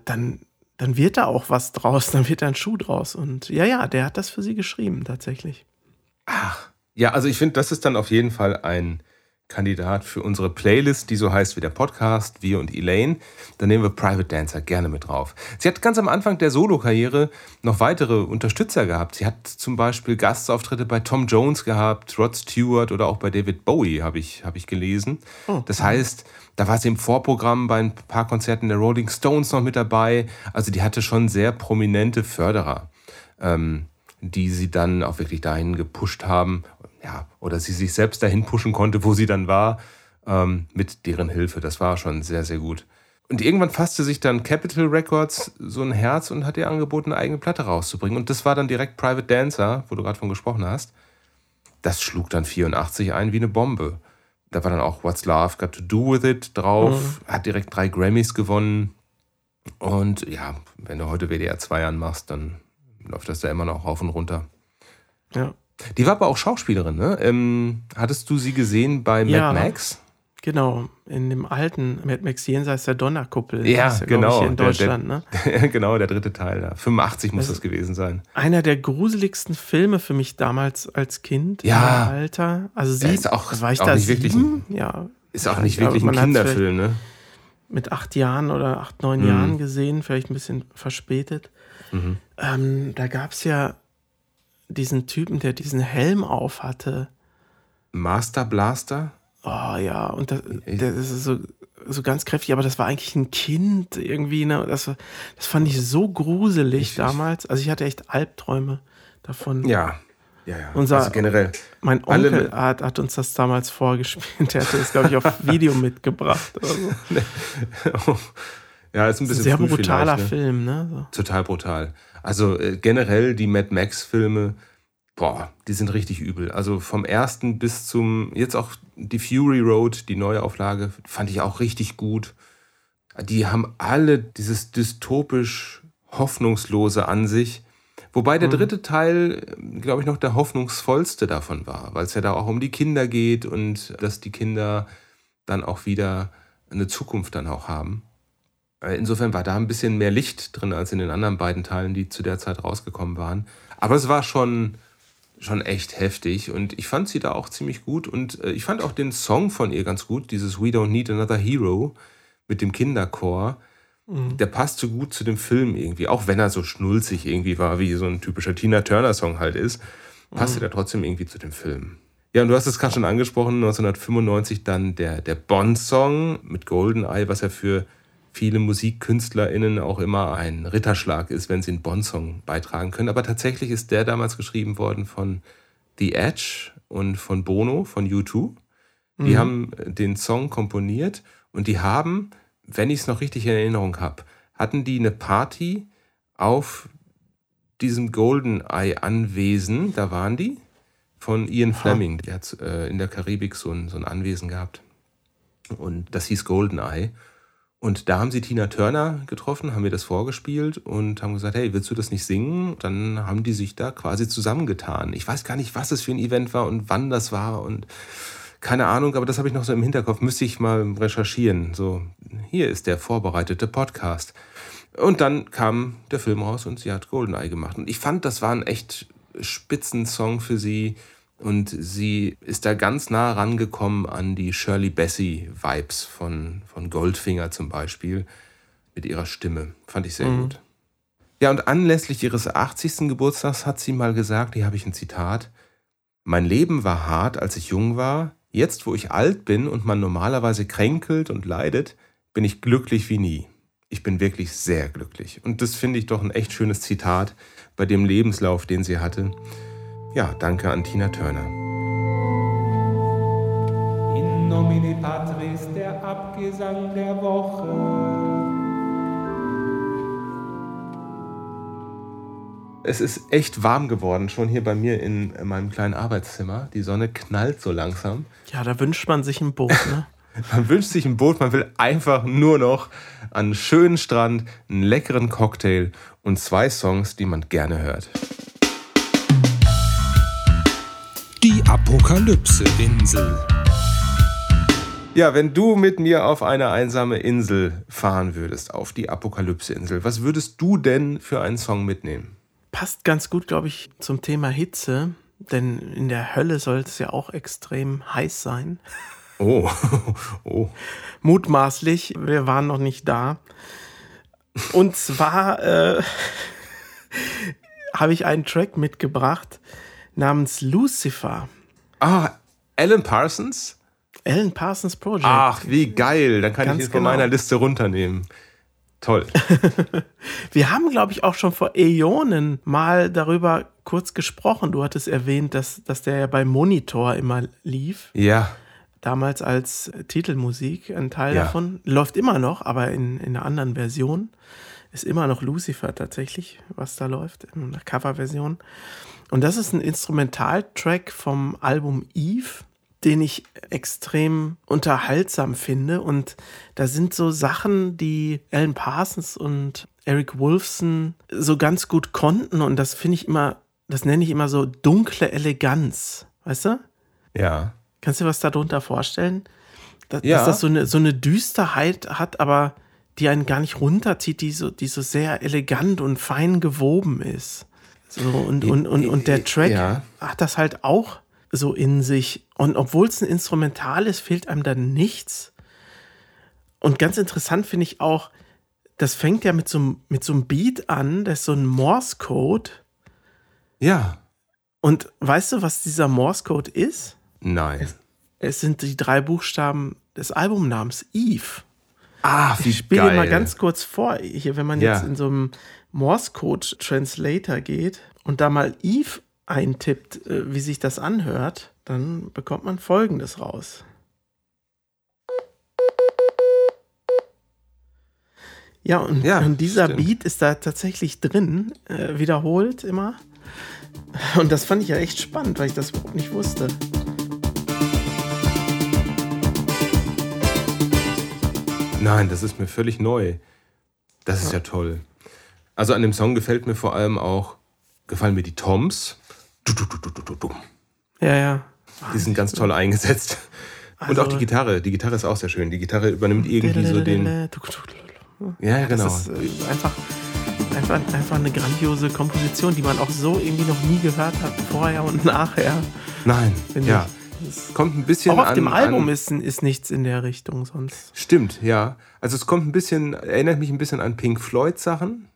dann, dann wird da auch was draus, dann wird da ein Schuh draus. Und ja, ja, der hat das für sie geschrieben, tatsächlich. Ach, ja, also ich finde, das ist dann auf jeden Fall ein Kandidat für unsere Playlist, die so heißt wie der Podcast, wir und Elaine. Da nehmen wir Private Dancer gerne mit drauf. Sie hat ganz am Anfang der Solo-Karriere noch weitere Unterstützer gehabt. Sie hat zum Beispiel Gastauftritte bei Tom Jones gehabt, Rod Stewart oder auch bei David Bowie, habe ich, hab ich gelesen. Oh. Das heißt, da war sie im Vorprogramm bei ein paar Konzerten der Rolling Stones noch mit dabei. Also die hatte schon sehr prominente Förderer. Ähm, die sie dann auch wirklich dahin gepusht haben ja, oder sie sich selbst dahin pushen konnte, wo sie dann war, ähm, mit deren Hilfe. Das war schon sehr, sehr gut. Und irgendwann fasste sich dann Capitol Records so ein Herz und hat ihr angeboten, eine eigene Platte rauszubringen. Und das war dann direkt Private Dancer, wo du gerade von gesprochen hast. Das schlug dann 84 ein wie eine Bombe. Da war dann auch What's Love Got to Do With It drauf, mhm. hat direkt drei Grammys gewonnen. Und ja, wenn du heute WDR 2 anmachst, dann läuft das da immer noch rauf und runter. Ja. Die war aber auch Schauspielerin, ne? Ähm, hattest du sie gesehen bei ja, Mad Max? Genau, in dem alten Mad Max Jenseits der Donnerkuppel. Ja, ja genau. in Deutschland, der, der, ne? *laughs* genau, der dritte Teil da. 85 muss das, das gewesen sein. Einer der gruseligsten Filme für mich damals als Kind. Ja. Alter. Also sie, ist auch, war ich auch da nicht wirklich ein, ja. Ist auch nicht wirklich ein Kinderfilm, ne? Mit acht Jahren oder acht, neun mhm. Jahren gesehen, vielleicht ein bisschen verspätet. Mhm. Ähm, da gab es ja diesen Typen, der diesen Helm auf hatte. Master Blaster? Oh ja, und das, das ist so, so ganz kräftig, aber das war eigentlich ein Kind irgendwie. Ne? Das, das fand ich so gruselig ich, damals. Also ich hatte echt Albträume davon. Ja, ja, ja. Unser, also generell. Mein Onkel hat, hat, uns das damals vorgespielt. Der hatte das, glaube ich, auf *laughs* Video mitgebracht. Oder so. *laughs* ja, ist ein bisschen Sehr brutaler ne? Film, ne? So. Total brutal. Also äh, generell die Mad Max-Filme, boah, die sind richtig übel. Also vom ersten bis zum, jetzt auch die Fury Road, die neue Auflage, fand ich auch richtig gut. Die haben alle dieses dystopisch Hoffnungslose an sich. Wobei der mhm. dritte Teil, glaube ich, noch der hoffnungsvollste davon war, weil es ja da auch um die Kinder geht und dass die Kinder dann auch wieder eine Zukunft dann auch haben. Äh, insofern war da ein bisschen mehr Licht drin als in den anderen beiden Teilen, die zu der Zeit rausgekommen waren. Aber es war schon, schon echt heftig und ich fand sie da auch ziemlich gut und äh, ich fand auch den Song von ihr ganz gut, dieses We Don't Need Another Hero mit dem Kinderchor. Mhm. Der passt so gut zu dem Film irgendwie, auch wenn er so schnulzig irgendwie war, wie so ein typischer Tina Turner-Song halt ist, passte mhm. der trotzdem irgendwie zu dem Film. Ja, und du hast es gerade schon angesprochen, 1995 dann der, der Bond-Song mit Goldeneye, was er für viele MusikkünstlerInnen auch immer ein Ritterschlag ist, wenn sie einen Bond-Song beitragen können. Aber tatsächlich ist der damals geschrieben worden von The Edge und von Bono von U2. Die mhm. haben den Song komponiert Und die haben, wenn ich es noch richtig in Erinnerung habe, hatten die eine Party auf diesem Goldeneye-Anwesen, da waren die, von Ian Fleming. Der hat äh, in der Karibik so ein, so ein Anwesen gehabt. Und das hieß Goldeneye. Und da haben sie Tina Turner getroffen, haben mir das vorgespielt und haben gesagt, hey, willst du das nicht singen? Dann haben die sich da quasi zusammengetan. Ich weiß gar nicht, was es für ein Event war und wann das war und keine Ahnung, aber das habe ich noch so im Hinterkopf, müsste ich mal recherchieren. So, hier ist der vorbereitete Podcast. Und dann kam der Film raus und sie hat Goldeneye gemacht. Und ich fand, das war ein echt Spitzensong für sie. Und sie ist da ganz nah rangekommen an die Shirley Bassey-Vibes von, von Goldfinger zum Beispiel mit ihrer Stimme. Fand ich sehr mhm. gut. Ja, und anlässlich ihres 80. Geburtstags hat sie mal gesagt, hier habe ich ein Zitat, mein Leben war hart, als ich jung war. Jetzt, wo ich alt bin und man normalerweise kränkelt und leidet, bin ich glücklich wie nie. Ich bin wirklich sehr glücklich. Und das finde ich doch ein echt schönes Zitat bei dem Lebenslauf, den sie hatte. Ja, danke an Tina Turner. In nomine Patris, der Abgesang der Woche. Es ist echt warm geworden, schon hier bei mir in meinem kleinen Arbeitszimmer. Die Sonne knallt so langsam. Ja, da wünscht man sich ein Boot, ne? *laughs* man wünscht sich ein Boot, man will einfach nur noch an einen schönen Strand, einen leckeren Cocktail und zwei Songs, die man gerne hört. Die Apokalypse-Insel. Ja, wenn du mit mir auf eine einsame Insel fahren würdest, auf die Apokalypse-Insel, was würdest du denn für einen Song mitnehmen? Passt ganz gut, glaube ich, zum Thema Hitze, denn in der Hölle soll es ja auch extrem heiß sein. Oh, *laughs* oh. Mutmaßlich, wir waren noch nicht da. Und zwar äh, *laughs* habe ich einen Track mitgebracht, namens Lucifer. Ah, Alan Parsons? Alan Parsons Project. Ach, wie geil. Dann kann Ganz ich es von genau. meiner Liste runternehmen. Toll. *laughs* Wir haben, glaube ich, auch schon vor Äonen mal darüber kurz gesprochen. Du hattest erwähnt, dass, dass der ja beim Monitor immer lief. Ja. Damals als Titelmusik, ein Teil ja. davon. Läuft immer noch, aber in, in einer anderen Version. Ist immer noch Lucifer tatsächlich, was da läuft, in einer Coverversion. Und das ist ein Instrumentaltrack vom Album Eve, den ich extrem unterhaltsam finde. Und da sind so Sachen, die Alan Parsons und Eric Wolfson so ganz gut konnten. Und das finde ich immer, das nenne ich immer so dunkle Eleganz. Weißt du? Ja. Kannst du dir was darunter vorstellen? Dass, ja. dass das so eine, so eine Düsterheit hat, aber die einen gar nicht runterzieht, die so, die so sehr elegant und fein gewoben ist. So, und, und, und, und der Track ja. hat das halt auch so in sich. Und obwohl es ein Instrumental ist, fehlt einem dann nichts. Und ganz interessant finde ich auch, das fängt ja mit so, mit so einem Beat an, das ist so ein Morse-Code. Ja. Und weißt du, was dieser Morse-Code ist? Nein. Es, es, sind die drei Buchstaben des Albumnamens Eve. Ah, wie ich spiele mal ganz kurz vor, hier, wenn man ja. jetzt in so einem Morse Code Translator geht und da mal Eve eintippt, äh, wie sich das anhört, dann bekommt man folgendes raus. Ja, und, ja, und dieser stimmt. Beat ist da tatsächlich drin, äh, wiederholt immer. Und das fand ich ja echt spannend, weil ich das überhaupt nicht wusste. Nein, das ist mir völlig neu. Das ist ja toll. Also an dem Song gefällt mir vor allem auch, gefallen mir die Toms. Ja, ja. Die sind ganz toll eingesetzt. Also, Und auch die Gitarre. Die Gitarre ist auch sehr schön. Die Gitarre übernimmt irgendwie so den. Ja, genau. Das ist äh, einfach, einfach, einfach eine grandiose Komposition, die man auch so irgendwie noch nie gehört hat, vorher und nachher. Nein, ja. Es kommt ein bisschen Auch auf an, dem Album an, ist, ist nichts in der Richtung sonst. Stimmt, ja. Also es kommt ein bisschen, erinnert mich ein bisschen an Pink Floyd Sachen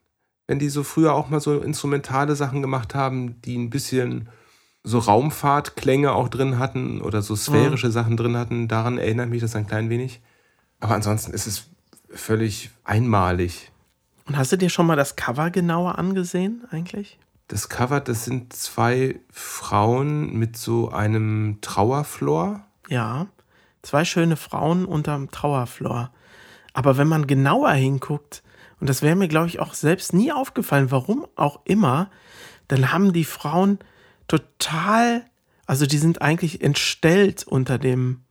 wenn die so früher auch mal so instrumentale Sachen gemacht haben, die ein bisschen so Raumfahrtklänge auch drin hatten oder so sphärische mhm. Sachen drin hatten. Daran erinnert mich das ein klein wenig. Aber ansonsten ist es völlig einmalig. Und hast du dir schon mal das Cover genauer angesehen eigentlich? Das Cover, das sind zwei Frauen mit so einem Trauerflor. Ja, Zwei schöne Frauen unterm Trauerflor. Aber wenn man genauer hinguckt, und das wäre mir, glaube ich, auch selbst nie aufgefallen, warum auch immer, dann haben die Frauen total, also die sind eigentlich entstellt unter dem,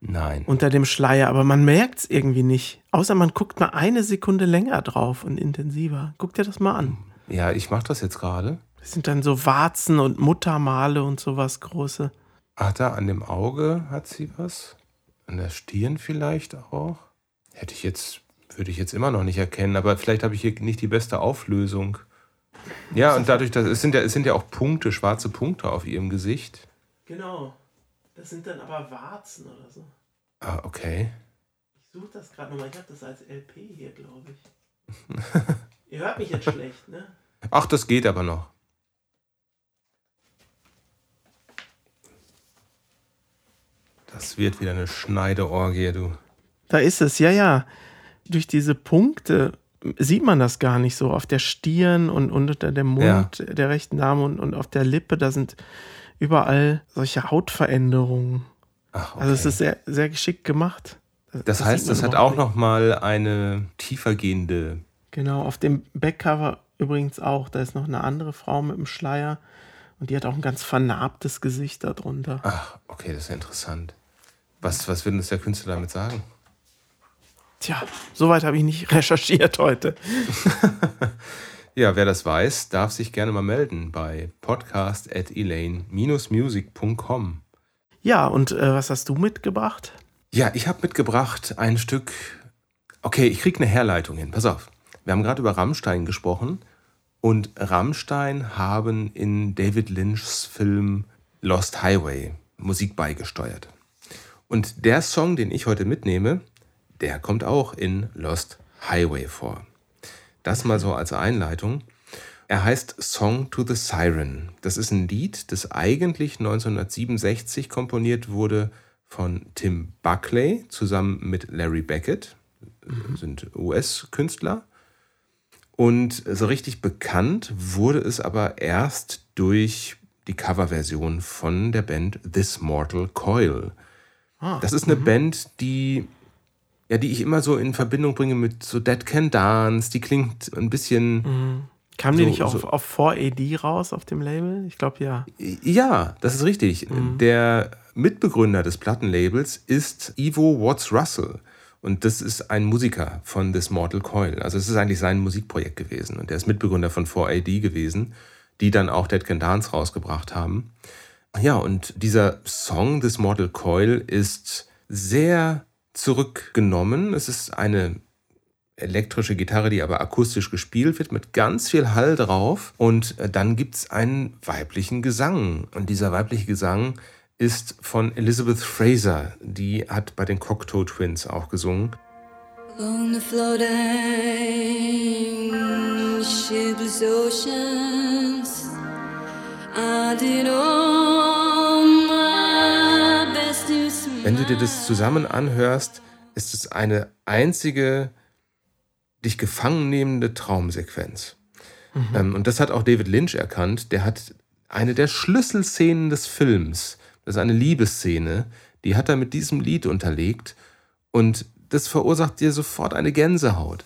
Nein. unter dem Schleier, aber man merkt es irgendwie nicht. Außer man guckt mal eine Sekunde länger drauf und intensiver. Guck dir das mal an. Ja, ich mache das jetzt gerade. Das sind dann so Warzen und Muttermale und sowas große. Ach, da an dem Auge hat sie was. An der Stirn vielleicht auch. Hätte ich jetzt, würde ich jetzt immer noch nicht erkennen, aber vielleicht habe ich hier nicht die beste Auflösung. Ja, und dadurch, dass es sind ja, es sind ja auch Punkte, schwarze Punkte auf ihrem Gesicht. Genau. Das sind dann aber Warzen oder so. Ah, okay. Ich suche das gerade nochmal. Ich habe das als LP hier, glaube ich. *laughs* Ihr hört mich jetzt schlecht, ne? Ach, das geht aber noch. Das wird wieder eine Schneideorgie, du. Da ist es, ja, ja. Durch diese Punkte sieht man das gar nicht so. Auf der Stirn und, unter dem Mund der rechten Dame und, und auf der Lippe, da sind überall solche Hautveränderungen. Ach, okay. Also es ist sehr, sehr geschickt gemacht. das sieht heißt, das hat auch noch mal eine tiefergehende. Genau, auf dem Backcover übrigens auch. Da ist noch eine andere Frau mit dem Schleier und die hat auch ein ganz vernarbtes Gesicht darunter. Ach, okay, das ist ja interessant. Was, was will uns der Künstler damit sagen? Tja, soweit habe ich nicht *laughs* recherchiert heute. *laughs* Ja, wer das weiß, darf sich gerne mal melden bei podcast.elaine-music.com. Ja, und äh, was hast du mitgebracht? Ja, ich habe mitgebracht ein Stück. Okay, ich krieg eine Herleitung hin. Pass auf. Wir haben gerade über Rammstein gesprochen und Rammstein haben in David Lynchs Film Lost Highway Musik beigesteuert. Und der Song, den ich heute mitnehme, der kommt auch in Lost Highway vor. Das mal so als Einleitung. Er heißt Song to the Siren. Das ist ein Lied, das eigentlich 1967 komponiert wurde von Tim Buckley zusammen mit Larry Beckett, sind US-Künstler. Und so richtig bekannt wurde es aber erst durch die Coverversion von der Band This Mortal Coil. Das ist eine Band, die ja, die ich immer so in Verbindung bringe mit so Dead Can Dance. Die klingt ein bisschen. Kam die So- nicht auf, so- auf 4AD raus auf dem Label? Ich glaube ja. Ja, das ist richtig. Der Mitbegründer des Plattenlabels ist Ivo Watts Russell. Und das ist ein Musiker von This Mortal Coil. Also es ist eigentlich sein Musikprojekt gewesen. Und der ist Mitbegründer von 4AD gewesen, die dann auch Dead Can Dance rausgebracht haben. Ja, und dieser Song This Mortal Coil ist sehr zurückgenommen. Es ist eine elektrische Gitarre, die aber akustisch gespielt wird, mit ganz viel Hall drauf. Und äh, dann gibt es einen weiblichen Gesang. Und dieser weibliche Gesang ist von Elizabeth Fraser. Die hat bei den Cocteau Twins auch gesungen. On the floating shipless oceans, I did all my best to smile. Wenn du dir das zusammen anhörst, ist es eine einzige dich gefangen nehmende Traumsequenz. Ähm, und das hat auch David Lynch erkannt. Der hat eine der Schlüsselszenen des Films, das ist eine Liebesszene, die hat er mit diesem Lied unterlegt und das verursacht dir sofort eine Gänsehaut.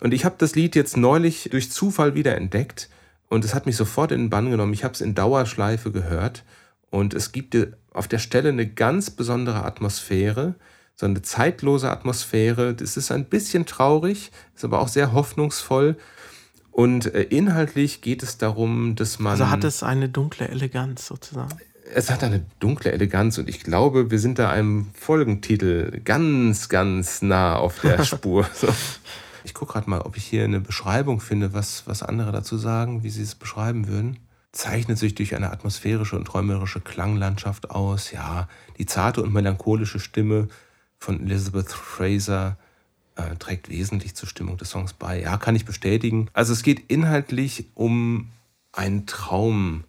Und ich habe das Lied jetzt neulich durch Zufall wieder entdeckt und es hat mich sofort in den Bann genommen. Ich habe es in Dauerschleife gehört und es gibt dir auf der Stelle eine ganz besondere Atmosphäre, so eine zeitlose Atmosphäre. Das ist ein bisschen traurig, ist aber auch sehr hoffnungsvoll. Und äh, inhaltlich geht es darum, dass man. Also hat es eine dunkle Eleganz sozusagen. Es hat eine dunkle Eleganz und ich glaube, wir sind da einem Folgentitel ganz, ganz nah auf der *laughs* Spur. Ich gucke gerade mal, ob ich hier eine Beschreibung finde, was, was andere dazu sagen, wie sie es beschreiben würden. Zeichnet sich durch eine atmosphärische und träumerische Klanglandschaft aus. Ja, die zarte und melancholische Stimme von Elizabeth Fraser äh, trägt wesentlich zur Stimmung des Songs bei. Ja, kann ich bestätigen. Also es geht inhaltlich um einen Traum,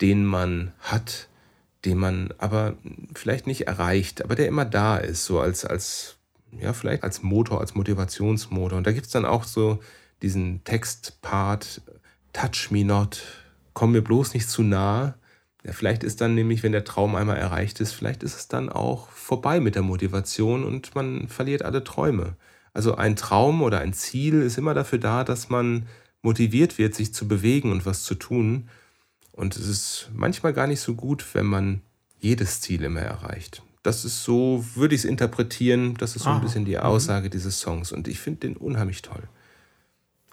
den man hat, den man aber vielleicht nicht erreicht, aber der immer da ist, so als, als ja, vielleicht als Motor, als Motivationsmotor. Und da gibt es dann auch so diesen Textpart, Touch me not, komm mir bloß nicht zu nah. Ja, vielleicht ist dann nämlich, wenn der Traum einmal erreicht ist, vielleicht ist es dann auch vorbei mit der Motivation und man verliert alle Träume. Also ein Traum oder ein Ziel ist immer dafür da, dass man motiviert wird, sich zu bewegen und was zu tun. Und es ist manchmal gar nicht so gut, wenn man jedes Ziel immer erreicht. Das ist so, würde ich es interpretieren, das ist so ein Ah, bisschen die Aussage dieses Songs. Und ich finde den unheimlich toll.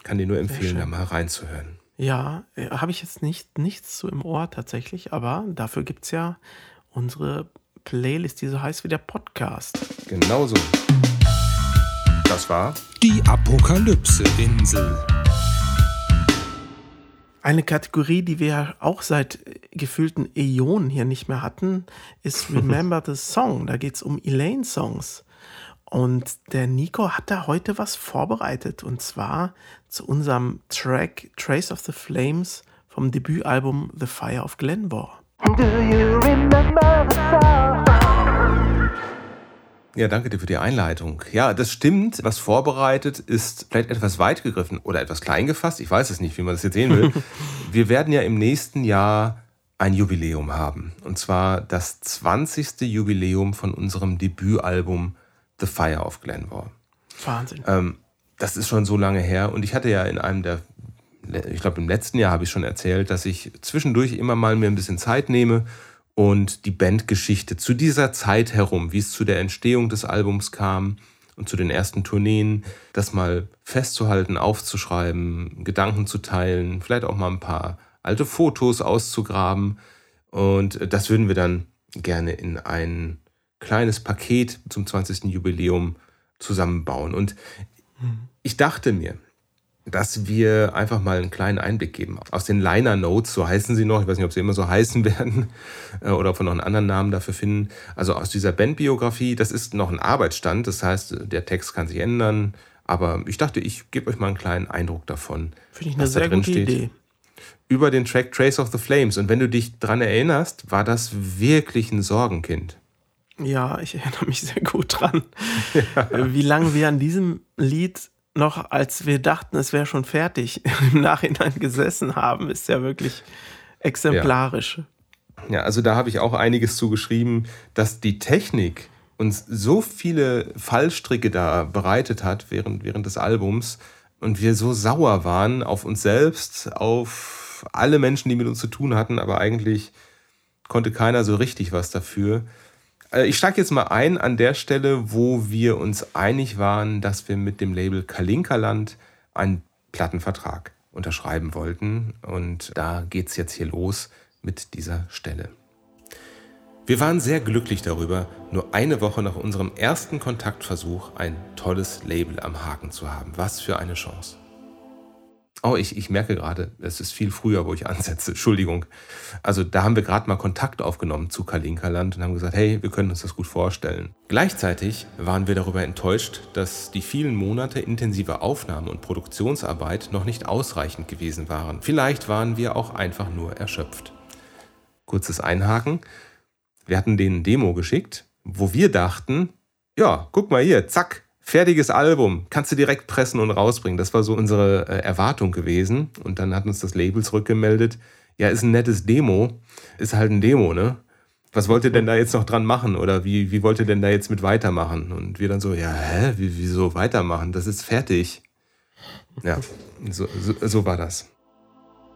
Kann dir nur empfehlen, da mal reinzuhören. Ja, äh, habe ich jetzt nicht, nichts so im Ohr tatsächlich, aber dafür gibt es ja unsere Playlist, die so heißt wie der Podcast. Genau so. Das war Die Apokalypse-Insel. Eine Kategorie, die wir auch seit gefühlten Äonen hier nicht mehr hatten, ist *laughs* Remember the Song. Da geht es um Elaine-Songs. Und der Nico hat da heute was vorbereitet. Und zwar zu unserem Track Trace of the Flames vom Debütalbum The Fire of Glenmore. Ja, danke dir für die Einleitung. Ja, das stimmt. Was vorbereitet ist vielleicht etwas weit gegriffen oder etwas klein gefasst. Ich weiß es nicht, wie man das jetzt sehen will. *laughs* Wir werden ja im nächsten Jahr ein Jubiläum haben. Und zwar das 20. Jubiläum von unserem Debütalbum The Fire of Glenmore. Wahnsinn. Ähm, das ist schon so lange her. Und ich hatte ja in einem der, ich glaube im letzten Jahr habe ich schon erzählt, dass ich zwischendurch immer mal mir ein bisschen Zeit nehme und die Bandgeschichte zu dieser Zeit herum, wie es zu der Entstehung des Albums kam und zu den ersten Tourneen, das mal festzuhalten, aufzuschreiben, Gedanken zu teilen, vielleicht auch mal ein paar alte Fotos auszugraben. Und das würden wir dann gerne in ein kleines Paket zum 20. Jubiläum zusammenbauen. Und ich dachte mir, dass wir einfach mal einen kleinen Einblick geben. Aus den Liner Notes, so heißen sie noch, ich weiß nicht, ob sie immer so heißen *laughs* werden äh, oder ob wir noch einen anderen Namen dafür finden. Also aus dieser Bandbiografie, das ist noch ein Arbeitsstand, das heißt, der Text kann sich ändern. Aber ich dachte, ich gebe euch mal einen kleinen Eindruck davon. Finde ich eine was da sehr drin gute steht. Idee. Über den Track Trace of the Flames. Und wenn du dich dran erinnerst, war das wirklich ein Sorgenkind. Ja, ich erinnere mich sehr gut dran. *laughs* Wie lange wir an diesem Lied noch, als wir dachten, es wäre schon fertig, *laughs* im Nachhinein gesessen haben, ist ja wirklich exemplarisch. Ja, also da habe ich auch einiges zugeschrieben, dass die Technik uns so viele Fallstricke da bereitet hat während, während des Albums und wir so sauer waren auf uns selbst, auf alle Menschen, die mit uns zu tun hatten, aber eigentlich konnte keiner so richtig was dafür. Äh, Ich steige jetzt mal ein an der Stelle, wo wir uns einig waren, dass wir mit dem Label Kalinkaland einen Plattenvertrag unterschreiben wollten. Und da geht es jetzt hier los mit dieser Stelle. Wir waren sehr glücklich darüber, nur eine Woche nach unserem ersten Kontaktversuch ein tolles Label am Haken zu haben. Was für eine Chance. Oh, ich, ich merke gerade, es ist viel früher, wo ich ansetze. *laughs* Entschuldigung. Also da haben wir gerade mal Kontakt aufgenommen zu Kalinkaland und haben gesagt, hey, wir können uns das gut vorstellen. Gleichzeitig waren wir darüber enttäuscht, dass die vielen Monate intensive Aufnahme und Produktionsarbeit noch nicht ausreichend gewesen waren. Vielleicht waren wir auch einfach nur erschöpft. Kurzes Einhaken. Wir hatten denen Demo geschickt, wo wir dachten, ja, guck mal hier, zack, fertiges Album, kannst du direkt pressen und rausbringen. Das war so unsere äh, Erwartung gewesen. Und dann hat uns das Label zurückgemeldet, ja, ist ein nettes Demo, ist halt ein Demo, ne? Was wollt ihr denn da jetzt noch dran machen? Oder wie, wie wollt ihr denn da jetzt mit weitermachen? Und wir dann so, ja, hä, wie, wieso weitermachen? Das ist fertig. Ja, so, so, so war das.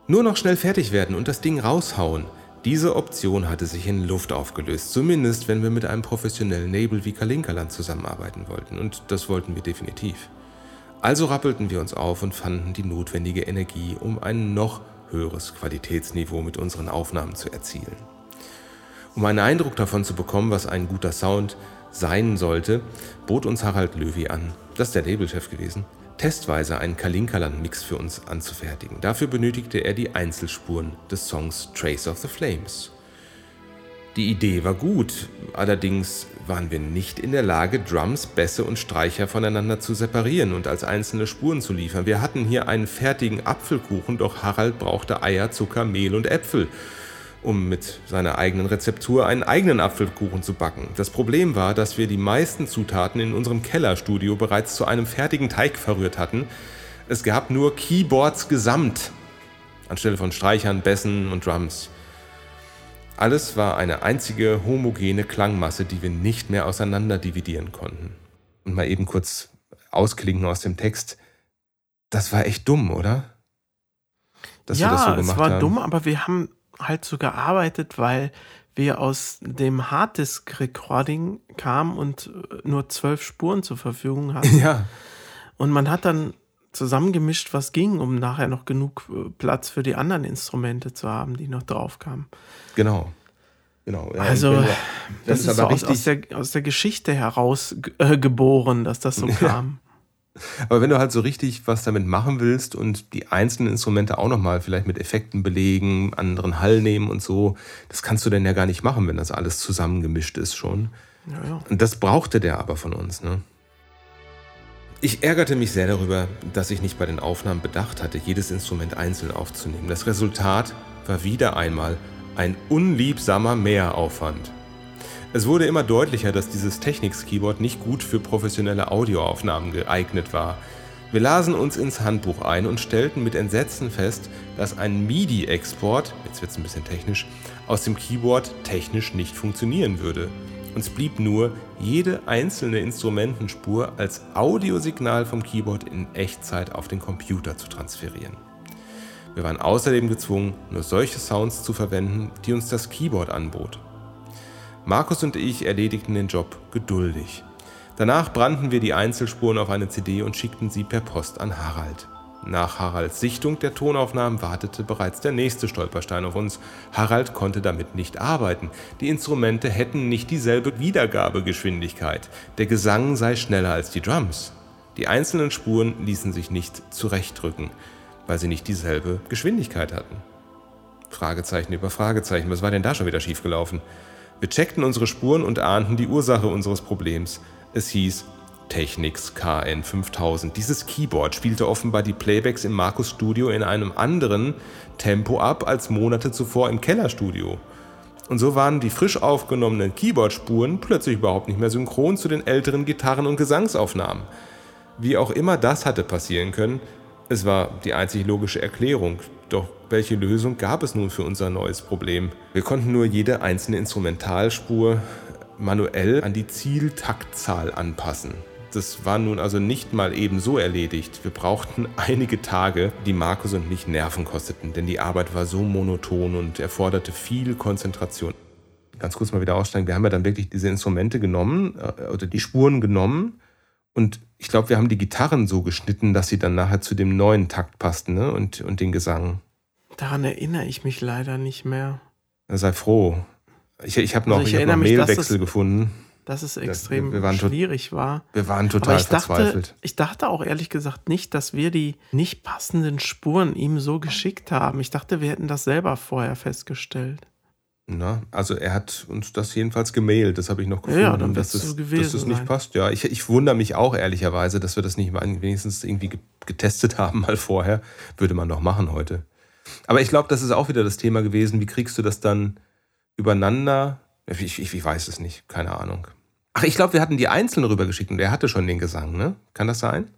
Nur noch schnell fertig werden und das Ding raushauen. Diese Option hatte sich in Luft aufgelöst, zumindest wenn wir mit einem professionellen Label wie Kalinkaland zusammenarbeiten wollten. Und das wollten wir definitiv. Also rappelten wir uns auf und fanden die notwendige Energie, um ein noch höheres Qualitätsniveau mit unseren Aufnahmen zu erzielen. Um einen Eindruck davon zu bekommen, was ein guter Sound sein sollte, bot uns Harald Löwy an, das ist der Labelchef gewesen, testweise einen Kalinkaland-Mix für uns anzufertigen. Dafür benötigte er die Einzelspuren des Songs Trace of the Flames. Die Idee war gut, allerdings waren wir nicht in der Lage, Drums, Bässe und Streicher voneinander zu separieren und als einzelne Spuren zu liefern. Wir hatten hier einen fertigen Apfelkuchen, doch Harald brauchte Eier, Zucker, Mehl und Äpfel, um mit seiner eigenen Rezeptur einen eigenen Apfelkuchen zu backen. Das Problem war, dass wir die meisten Zutaten in unserem Kellerstudio bereits zu einem fertigen Teig verrührt hatten. Es gab nur Keyboards gesamt, anstelle von Streichern, Bässen und Drums. Alles war eine einzige homogene Klangmasse, die wir nicht mehr auseinander dividieren konnten. Und mal eben kurz ausklinken aus dem Text. Das war echt dumm, oder? Dass wir ja, das so es gemacht war haben. dumm, aber wir haben halt so gearbeitet, weil wir aus dem Harddisk-Recording kamen und äh, nur zwölf Spuren zur Verfügung hatten. Ja, Und man hat dann zusammengemischt, was ging, um nachher noch genug äh, Platz für die anderen Instrumente zu haben, die noch drauf kamen. genau. Genau. Ja, Also, wir- Das, ist, so aber aus, aus, der, aus der Geschichte heraus äh, geboren, dass das so *laughs* kam. Aber wenn du halt so richtig was damit machen willst und die einzelnen Instrumente auch nochmal vielleicht mit Effekten belegen, anderen Hall nehmen und so, das kannst du denn ja gar nicht machen, wenn das alles zusammengemischt ist schon. Ja, ja. Und das brauchte der aber von uns. Ne? Ich ärgerte mich sehr darüber, dass ich nicht bei den Aufnahmen bedacht hatte, jedes Instrument einzeln aufzunehmen. Das Resultat war wieder einmal ein unliebsamer Mehraufwand. Es wurde immer deutlicher, dass dieses Technics-Keyboard nicht gut für professionelle Audioaufnahmen geeignet war. Wir lasen uns ins Handbuch ein und stellten mit Entsetzen fest, dass ein MIDI-Export, jetzt wird es ein bisschen technisch, aus dem Keyboard technisch nicht funktionieren würde. Uns blieb nur, jede einzelne Instrumentenspur als Audiosignal vom Keyboard in Echtzeit auf den Computer zu transferieren. Wir waren außerdem gezwungen, nur solche Sounds zu verwenden, die uns das Keyboard anbot. Markus und ich erledigten den Job geduldig. Danach brannten wir die Einzelspuren auf eine CD und schickten sie per Post an Harald. Nach Haralds Sichtung der Tonaufnahmen wartete bereits der nächste Stolperstein auf uns. Harald konnte damit nicht arbeiten. Die Instrumente hätten nicht dieselbe Wiedergabegeschwindigkeit. Der Gesang sei schneller als die Drums. Die einzelnen Spuren ließen sich nicht zurechtdrücken, weil sie nicht dieselbe Geschwindigkeit hatten. Fragezeichen über Fragezeichen. Was war denn da schon wieder schiefgelaufen? Wir checkten unsere Spuren und ahnten die Ursache unseres Problems. Es hieß Technics KN5000. Dieses Keyboard spielte offenbar die Playbacks im Markus Studio in einem anderen Tempo ab als Monate zuvor im Kellerstudio. Und so waren die frisch aufgenommenen Keyboard-Spuren plötzlich überhaupt nicht mehr synchron zu den älteren Gitarren- und Gesangsaufnahmen. Wie auch immer das hatte passieren können, es war die einzig logische Erklärung. Doch welche Lösung gab es nun für unser neues Problem? Wir konnten nur jede einzelne Instrumentalspur manuell an die Zieltaktzahl anpassen. Das war nun also nicht mal eben so erledigt. Wir brauchten einige Tage, die Markus und mich Nerven kosteten, denn die Arbeit war so monoton und erforderte viel Konzentration. Ganz kurz mal wieder aussteigen. Wir haben ja dann wirklich diese Instrumente genommen äh, oder die Spuren genommen und ich glaube, wir haben die Gitarren so geschnitten, dass sie dann nachher zu dem neuen Takt passten ne? und, und den Gesang. Daran erinnere ich mich leider nicht mehr. Sei froh. Ich, ich habe noch, Also ich ich hab noch mich, Mailwechsel das- gefunden. Dass es extrem tot- schwierig war. Wir waren total ich dachte, verzweifelt. ich dachte auch ehrlich gesagt nicht, dass wir die nicht passenden Spuren ihm so geschickt haben. Ich dachte, wir hätten das selber vorher festgestellt. Na, also er hat uns das jedenfalls gemailt, das habe ich noch Ja, gefunden, dann dass, es, so gewesen dass es nicht sein. passt. Ja, ich, ich wundere mich auch ehrlicherweise, dass wir das nicht mal wenigstens irgendwie ge- getestet haben mal vorher. Würde man doch machen heute. Aber ich glaube, das ist auch wieder das Thema gewesen. Wie kriegst du das dann übereinander? Ich, ich, ich weiß es nicht, keine Ahnung. Ach, ich glaube, wir hatten die einzeln rübergeschickt und er hatte schon den Gesang, ne? Kann das sein?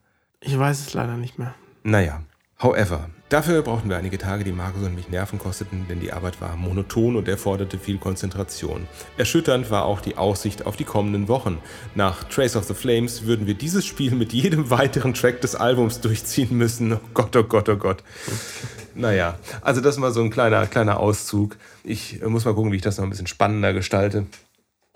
Ich weiß es leider nicht mehr. Naja, however, dafür brauchten wir einige Tage, die Markus und mich Nerven kosteten, denn die Arbeit war monoton und erforderte viel Konzentration. Erschütternd war auch die Aussicht auf die kommenden Wochen. Nach Trace of the Flames würden wir dieses Spiel mit jedem weiteren Track des Albums durchziehen müssen. Oh Gott, oh Gott, oh Gott. Naja, also das mal so ein kleiner, kleiner Auszug. Ich äh, muss mal gucken, wie ich das noch ein bisschen spannender gestalte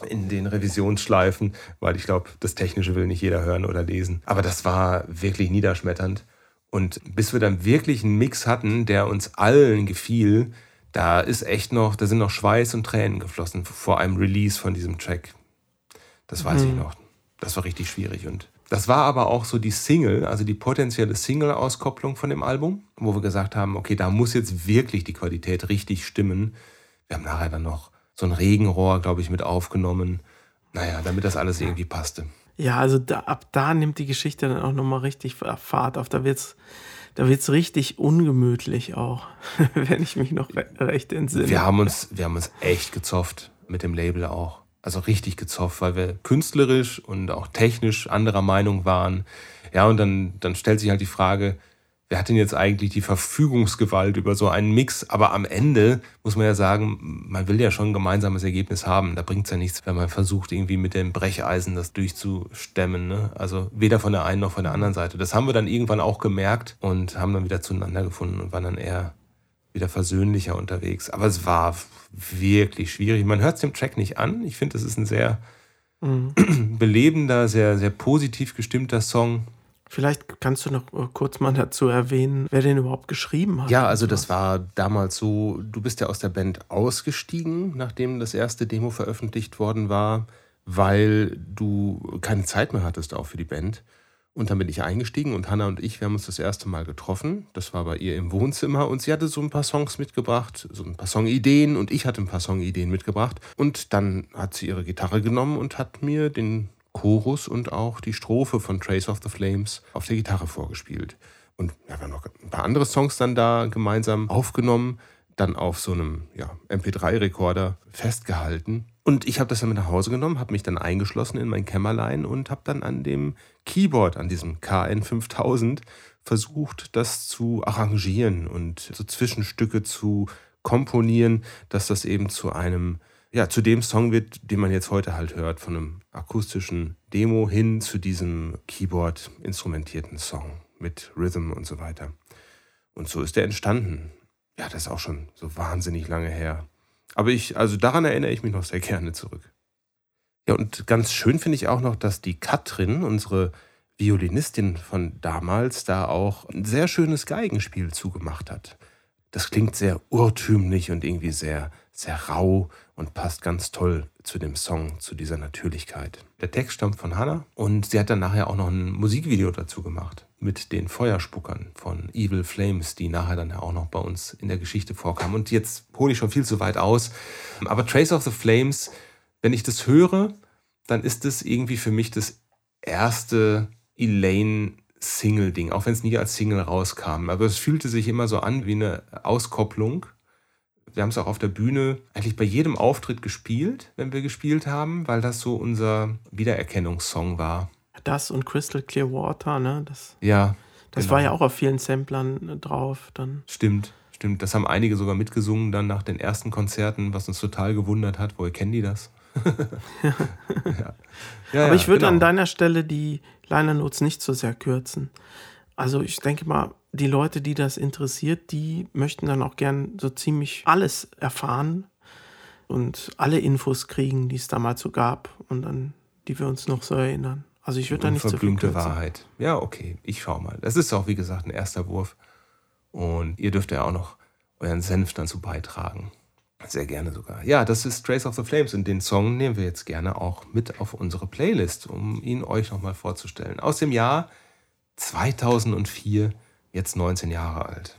in den Revisionsschleifen, weil ich glaube, das Technische will nicht jeder hören oder lesen. Aber das war wirklich niederschmetternd. Und bis wir dann wirklich einen Mix hatten, der uns allen gefiel, da ist echt noch, da sind noch Schweiß und Tränen geflossen vor einem Release von diesem Track. Das weiß ich noch. Das war richtig schwierig. Und das war aber auch so die Single, also die potenzielle Single-Auskopplung von dem Album, wo wir gesagt haben, okay, da muss jetzt wirklich die Qualität richtig stimmen. Wir haben nachher dann noch so ein Regenrohr, glaube ich, mit aufgenommen. Naja, damit das alles irgendwie passte. Ja, also da, ab da nimmt die Geschichte dann auch nochmal richtig Fahrt auf. Da wird's, da wird's richtig ungemütlich auch, *laughs* wenn ich mich noch re recht entsinne. Wir haben uns, wir haben uns echt gezofft mit dem Label auch. Also richtig gezofft, weil wir künstlerisch und auch technisch anderer Meinung waren. Ja, und dann, dann stellt sich halt die Frage, wer hat denn jetzt eigentlich die Verfügungsgewalt über so einen Mix? Aber am Ende muss man ja sagen, man will ja schon ein gemeinsames Ergebnis haben. Da bringt es ja nichts, wenn man versucht, irgendwie mit dem Brecheisen das durchzustemmen. Ne? Also weder von der einen noch von der anderen Seite. Das haben wir dann irgendwann auch gemerkt und haben dann wieder zueinander gefunden und waren dann eher wieder versöhnlicher unterwegs. Aber es war wirklich schwierig. Man hört es dem Track nicht an. Ich finde, es ist ein sehr *clears throat* belebender, sehr, sehr positiv gestimmter Song. Vielleicht kannst du noch äh, kurz mal dazu erwähnen, wer den überhaupt geschrieben hat. Ja, also das war damals so, du bist ja aus der Band ausgestiegen, nachdem das erste Demo veröffentlicht worden war, weil du keine Zeit mehr hattest auch für die Band. Und dann bin ich eingestiegen und Hanna und ich, wir haben uns das erste Mal getroffen. Das war bei ihr im Wohnzimmer und sie hatte so ein paar Songs mitgebracht, so ein paar Songideen und ich hatte ein paar Songideen mitgebracht. Und dann hat sie ihre Gitarre genommen und hat mir den Chorus und auch die Strophe von Trace of the Flames auf der Gitarre vorgespielt. Und wir haben noch ein paar andere Songs dann da gemeinsam aufgenommen, dann auf so einem ja, MP3-Rekorder festgehalten. Und ich habe das dann mit nach Hause genommen, habe mich dann eingeschlossen in mein Kämmerlein und habe dann an dem Keyboard, an diesem KN5000, versucht, das zu arrangieren und so Zwischenstücke zu komponieren, dass das eben zu einem, ja, zu dem Song wird, den man jetzt heute halt hört, von einem akustischen Demo hin zu diesem Keyboard-instrumentierten Song mit Rhythm und so weiter. Und so ist er entstanden. Ja, das ist auch schon so wahnsinnig lange her. Aber ich, also daran erinnere ich mich noch sehr gerne zurück. Ja, und ganz schön finde ich auch noch, dass die Katrin, unsere Violinistin von damals, da auch ein sehr schönes Geigenspiel zugemacht hat. Das klingt sehr urtümlich und irgendwie sehr, sehr rau und passt ganz toll zu dem Song, zu dieser Natürlichkeit. Der Text stammt von Hannah und sie hat dann nachher auch noch ein Musikvideo dazu gemacht mit den Feuerspuckern von Evil Flames, die nachher dann auch noch bei uns in der Geschichte vorkamen. Und jetzt hole ich schon viel zu weit aus. Aber Trace of the Flames, wenn ich das höre, dann ist es irgendwie für mich das erste Elaine Single-Ding, auch wenn es nie als Single rauskam. Aber es fühlte sich immer so an wie eine Auskopplung. Wir haben es auch auf der Bühne eigentlich bei jedem Auftritt gespielt, wenn wir gespielt haben, weil das so unser Wiedererkennungssong war. Das und Crystal Clear Water, ne? Das, Ja. das genau. war ja auch auf vielen Samplern äh, drauf. Dann. Stimmt, stimmt. Das haben einige sogar mitgesungen dann nach den ersten Konzerten, was uns total gewundert hat. Woher kennen die das? ja. *laughs* *laughs* Ja, Aber ich würde genau. an deiner Stelle die Liner Notes nicht so sehr kürzen. Also ich denke mal, die Leute, die das interessiert, die möchten dann auch gern so ziemlich alles erfahren und alle Infos kriegen, die es damals so gab und an die wir uns noch so erinnern. Also ich würde da nicht so viel kürzen. Wahrheit. Ja, okay, ich schau mal. Das ist auch, wie gesagt, ein erster Wurf. Und ihr dürft ja auch noch euren Senf dazu beitragen. Sehr gerne sogar. Ja, das ist Trace of the Flames und den Song nehmen wir jetzt gerne auch mit auf unsere Playlist, um ihn euch nochmal vorzustellen. Aus dem Jahr 2004, jetzt 19 Jahre alt.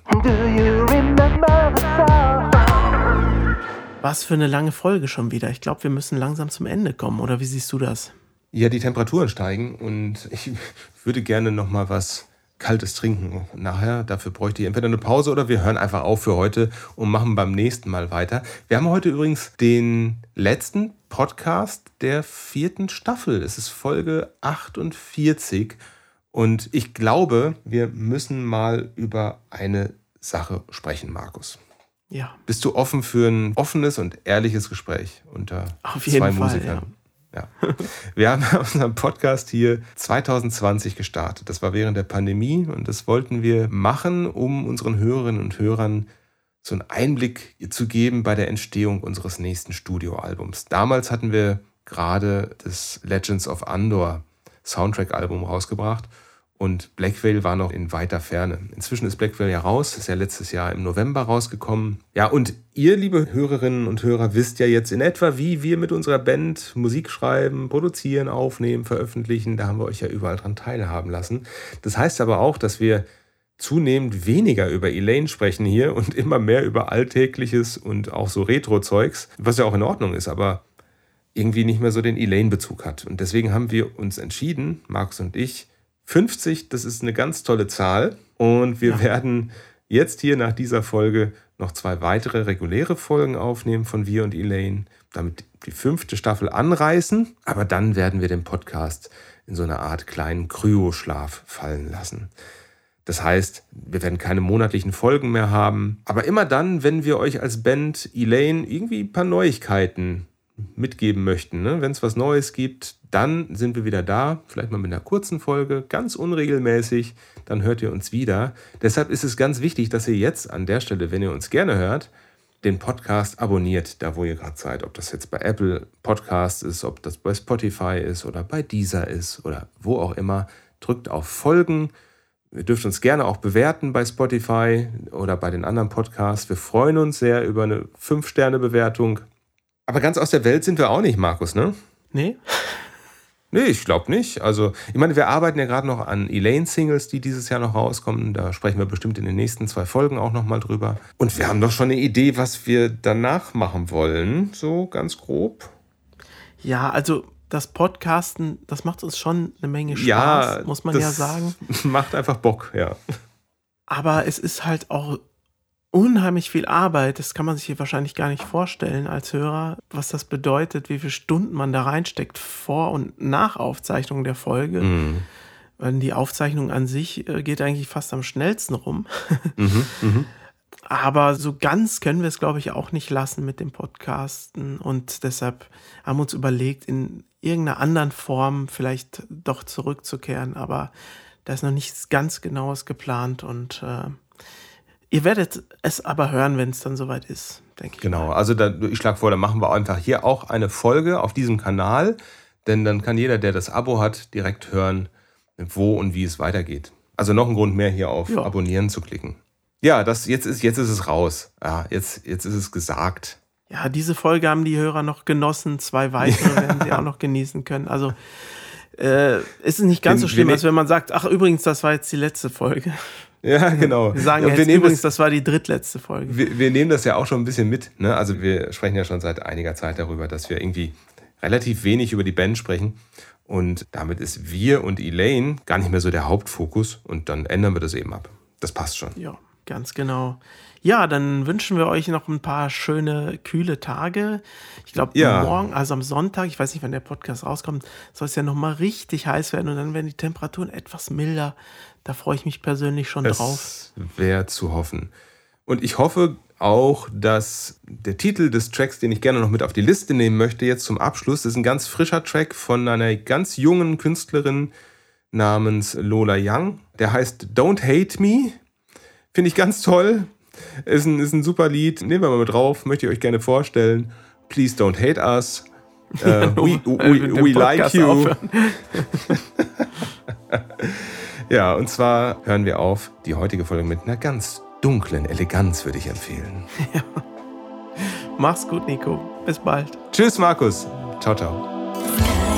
Was für eine lange Folge schon wieder. Ich glaube, wir müssen langsam zum Ende kommen. Oder wie siehst du das? Ja, die Temperaturen steigen und ich *laughs* würde gerne noch mal was Kaltes trinken nachher. Dafür bräuchte ich entweder eine Pause oder wir hören einfach auf für heute und machen beim nächsten Mal weiter. Wir haben heute übrigens den letzten Podcast der vierten Staffel. Es ist Folge 48 und ich glaube, wir müssen mal über eine Sache sprechen, Markus. Ja, Bist du offen für ein offenes und ehrliches Gespräch unter Auf jeden zwei Fall, Musikern? Ja. Wir haben *laughs* unseren Podcast hier 2020 gestartet. Das war während der Pandemie und das wollten wir machen, um unseren Hörerinnen und Hörern so einen Einblick zu geben bei der Entstehung unseres nächsten Studioalbums. Damals hatten wir gerade das Legends of Andor Soundtrack-Album rausgebracht und Blackwell war noch in weiter Ferne. Inzwischen ist Blackwell ja raus, ist ja letztes Jahr im November rausgekommen. Ja, und ihr, liebe Hörerinnen und Hörer, wisst ja jetzt in etwa, wie wir mit unserer Band Musik schreiben, produzieren, aufnehmen, veröffentlichen. Da haben wir euch ja überall dran teilhaben lassen. Das heißt aber auch, dass wir zunehmend weniger über Elaine sprechen hier und immer mehr über Alltägliches und auch so Retro-Zeugs, was ja auch in Ordnung ist, aber irgendwie nicht mehr so den Elaine-Bezug hat. Und deswegen haben wir uns entschieden, Markus und ich, 50, das ist eine ganz tolle Zahl. Und wir werden jetzt hier nach dieser Folge noch zwei weitere reguläre Folgen aufnehmen von Wir und Elaine, damit die fünfte Staffel anreißen. Aber dann werden wir den Podcast in so eine Art kleinen Kryoschlaf fallen lassen. Das heißt, wir werden keine monatlichen Folgen mehr haben. Aber immer dann, wenn wir euch als Band Elaine irgendwie ein paar Neuigkeiten mitgeben möchten, ne? wenn es was Neues gibt, dann sind wir wieder da. Vielleicht mal mit einer kurzen Folge, ganz unregelmäßig. Dann hört ihr uns wieder. Deshalb ist es ganz wichtig, dass ihr jetzt an der Stelle, wenn ihr uns gerne hört, den Podcast abonniert, da wo ihr gerade seid. Ob das jetzt bei Apple Podcasts ist, ob das bei Spotify ist oder bei Deezer ist oder wo auch immer. Drückt auf Folgen. Ihr dürft uns gerne auch bewerten bei Spotify oder bei den anderen Podcasts. Wir freuen uns sehr über eine 5-Sterne-Bewertung. Aber ganz aus der Welt sind wir auch nicht, Markus, ne? Nee? Nee, ich glaube nicht. Also, ich meine, wir arbeiten ja gerade noch an Elaine-Singles, die dieses Jahr noch rauskommen. Da sprechen wir bestimmt in den nächsten zwei Folgen auch nochmal drüber. Und wir haben doch schon eine Idee, was wir danach machen wollen. So ganz grob. Ja, also das Podcasten, das macht uns schon eine Menge Spaß, ja, muss man ja sagen. *laughs* Macht einfach Bock, ja. Aber es ist halt auch unheimlich viel Arbeit. Das kann man sich hier wahrscheinlich gar nicht vorstellen als Hörer, was das bedeutet, wie viele Stunden man da reinsteckt vor und nach Aufzeichnung der Folge. Mhm. Weil die Aufzeichnung an sich äh, geht eigentlich fast am schnellsten rum. *laughs* Mhm, mhm. Aber so ganz können wir es, glaube ich, auch nicht lassen mit dem Podcasten. Und deshalb haben wir uns überlegt, in irgendeiner anderen Form vielleicht doch zurückzukehren. Aber da ist noch nichts ganz Genaues geplant. Und äh, ihr werdet es aber hören, wenn es dann soweit ist, denke ich. Genau, mal. also da, ich schlage vor, da machen wir einfach hier auch eine Folge auf diesem Kanal, denn dann kann jeder, der das Abo hat, direkt hören, wo und wie es weitergeht. Also noch ein Grund mehr hier auf Ja. Abonnieren zu klicken. Ja, das, jetzt, ist, jetzt ist es raus. Ja, jetzt, jetzt ist es gesagt. Ja, diese Folge haben die Hörer noch genossen. Zwei weitere werden sie auch noch genießen können. Also äh, ist es nicht ganz so schlimm, als wenn man sagt, ach übrigens, das war jetzt die letzte Folge. Ja, *laughs* genau. Wir sagen ja, jetzt wir, nehmen übrigens, das, das war die drittletzte Folge. wir, wir nehmen das ja auch schon ein bisschen mit. Ne? Also wir sprechen ja schon seit einiger Zeit darüber, dass wir irgendwie relativ wenig über die Band sprechen. Und damit ist wir und Elaine gar nicht mehr so der Hauptfokus. Und dann ändern wir das eben ab. Das passt schon. Ja, ganz genau. Ja, dann wünschen wir euch noch ein paar schöne, kühle Tage. Ich glaube, Ja. morgen, also am Sonntag, ich weiß nicht, wann der Podcast rauskommt, soll es ja noch mal richtig heiß werden und dann werden die Temperaturen etwas milder. Da freue ich mich persönlich schon drauf. Es wäre zu hoffen. Und ich hoffe auch, dass der Titel des Tracks, den ich gerne noch mit auf die Liste nehmen möchte, jetzt zum Abschluss, ist ein ganz frischer Track von einer ganz jungen Künstlerin namens Lola Young. Der heißt Don't Hate Me. Finde ich ganz toll. Ist ein, ist ein super Lied. Nehmen wir mal mit drauf. Möchte ich euch gerne vorstellen. Please don't hate us. Äh, *laughs* we we, dem we like you. *laughs* Ja, und zwar hören wir auf die heutige Folge mit einer ganz dunklen Eleganz, würde ich empfehlen. *laughs* Mach's gut, Nico. Bis bald. Tschüss, Markus. Ciao, ciao.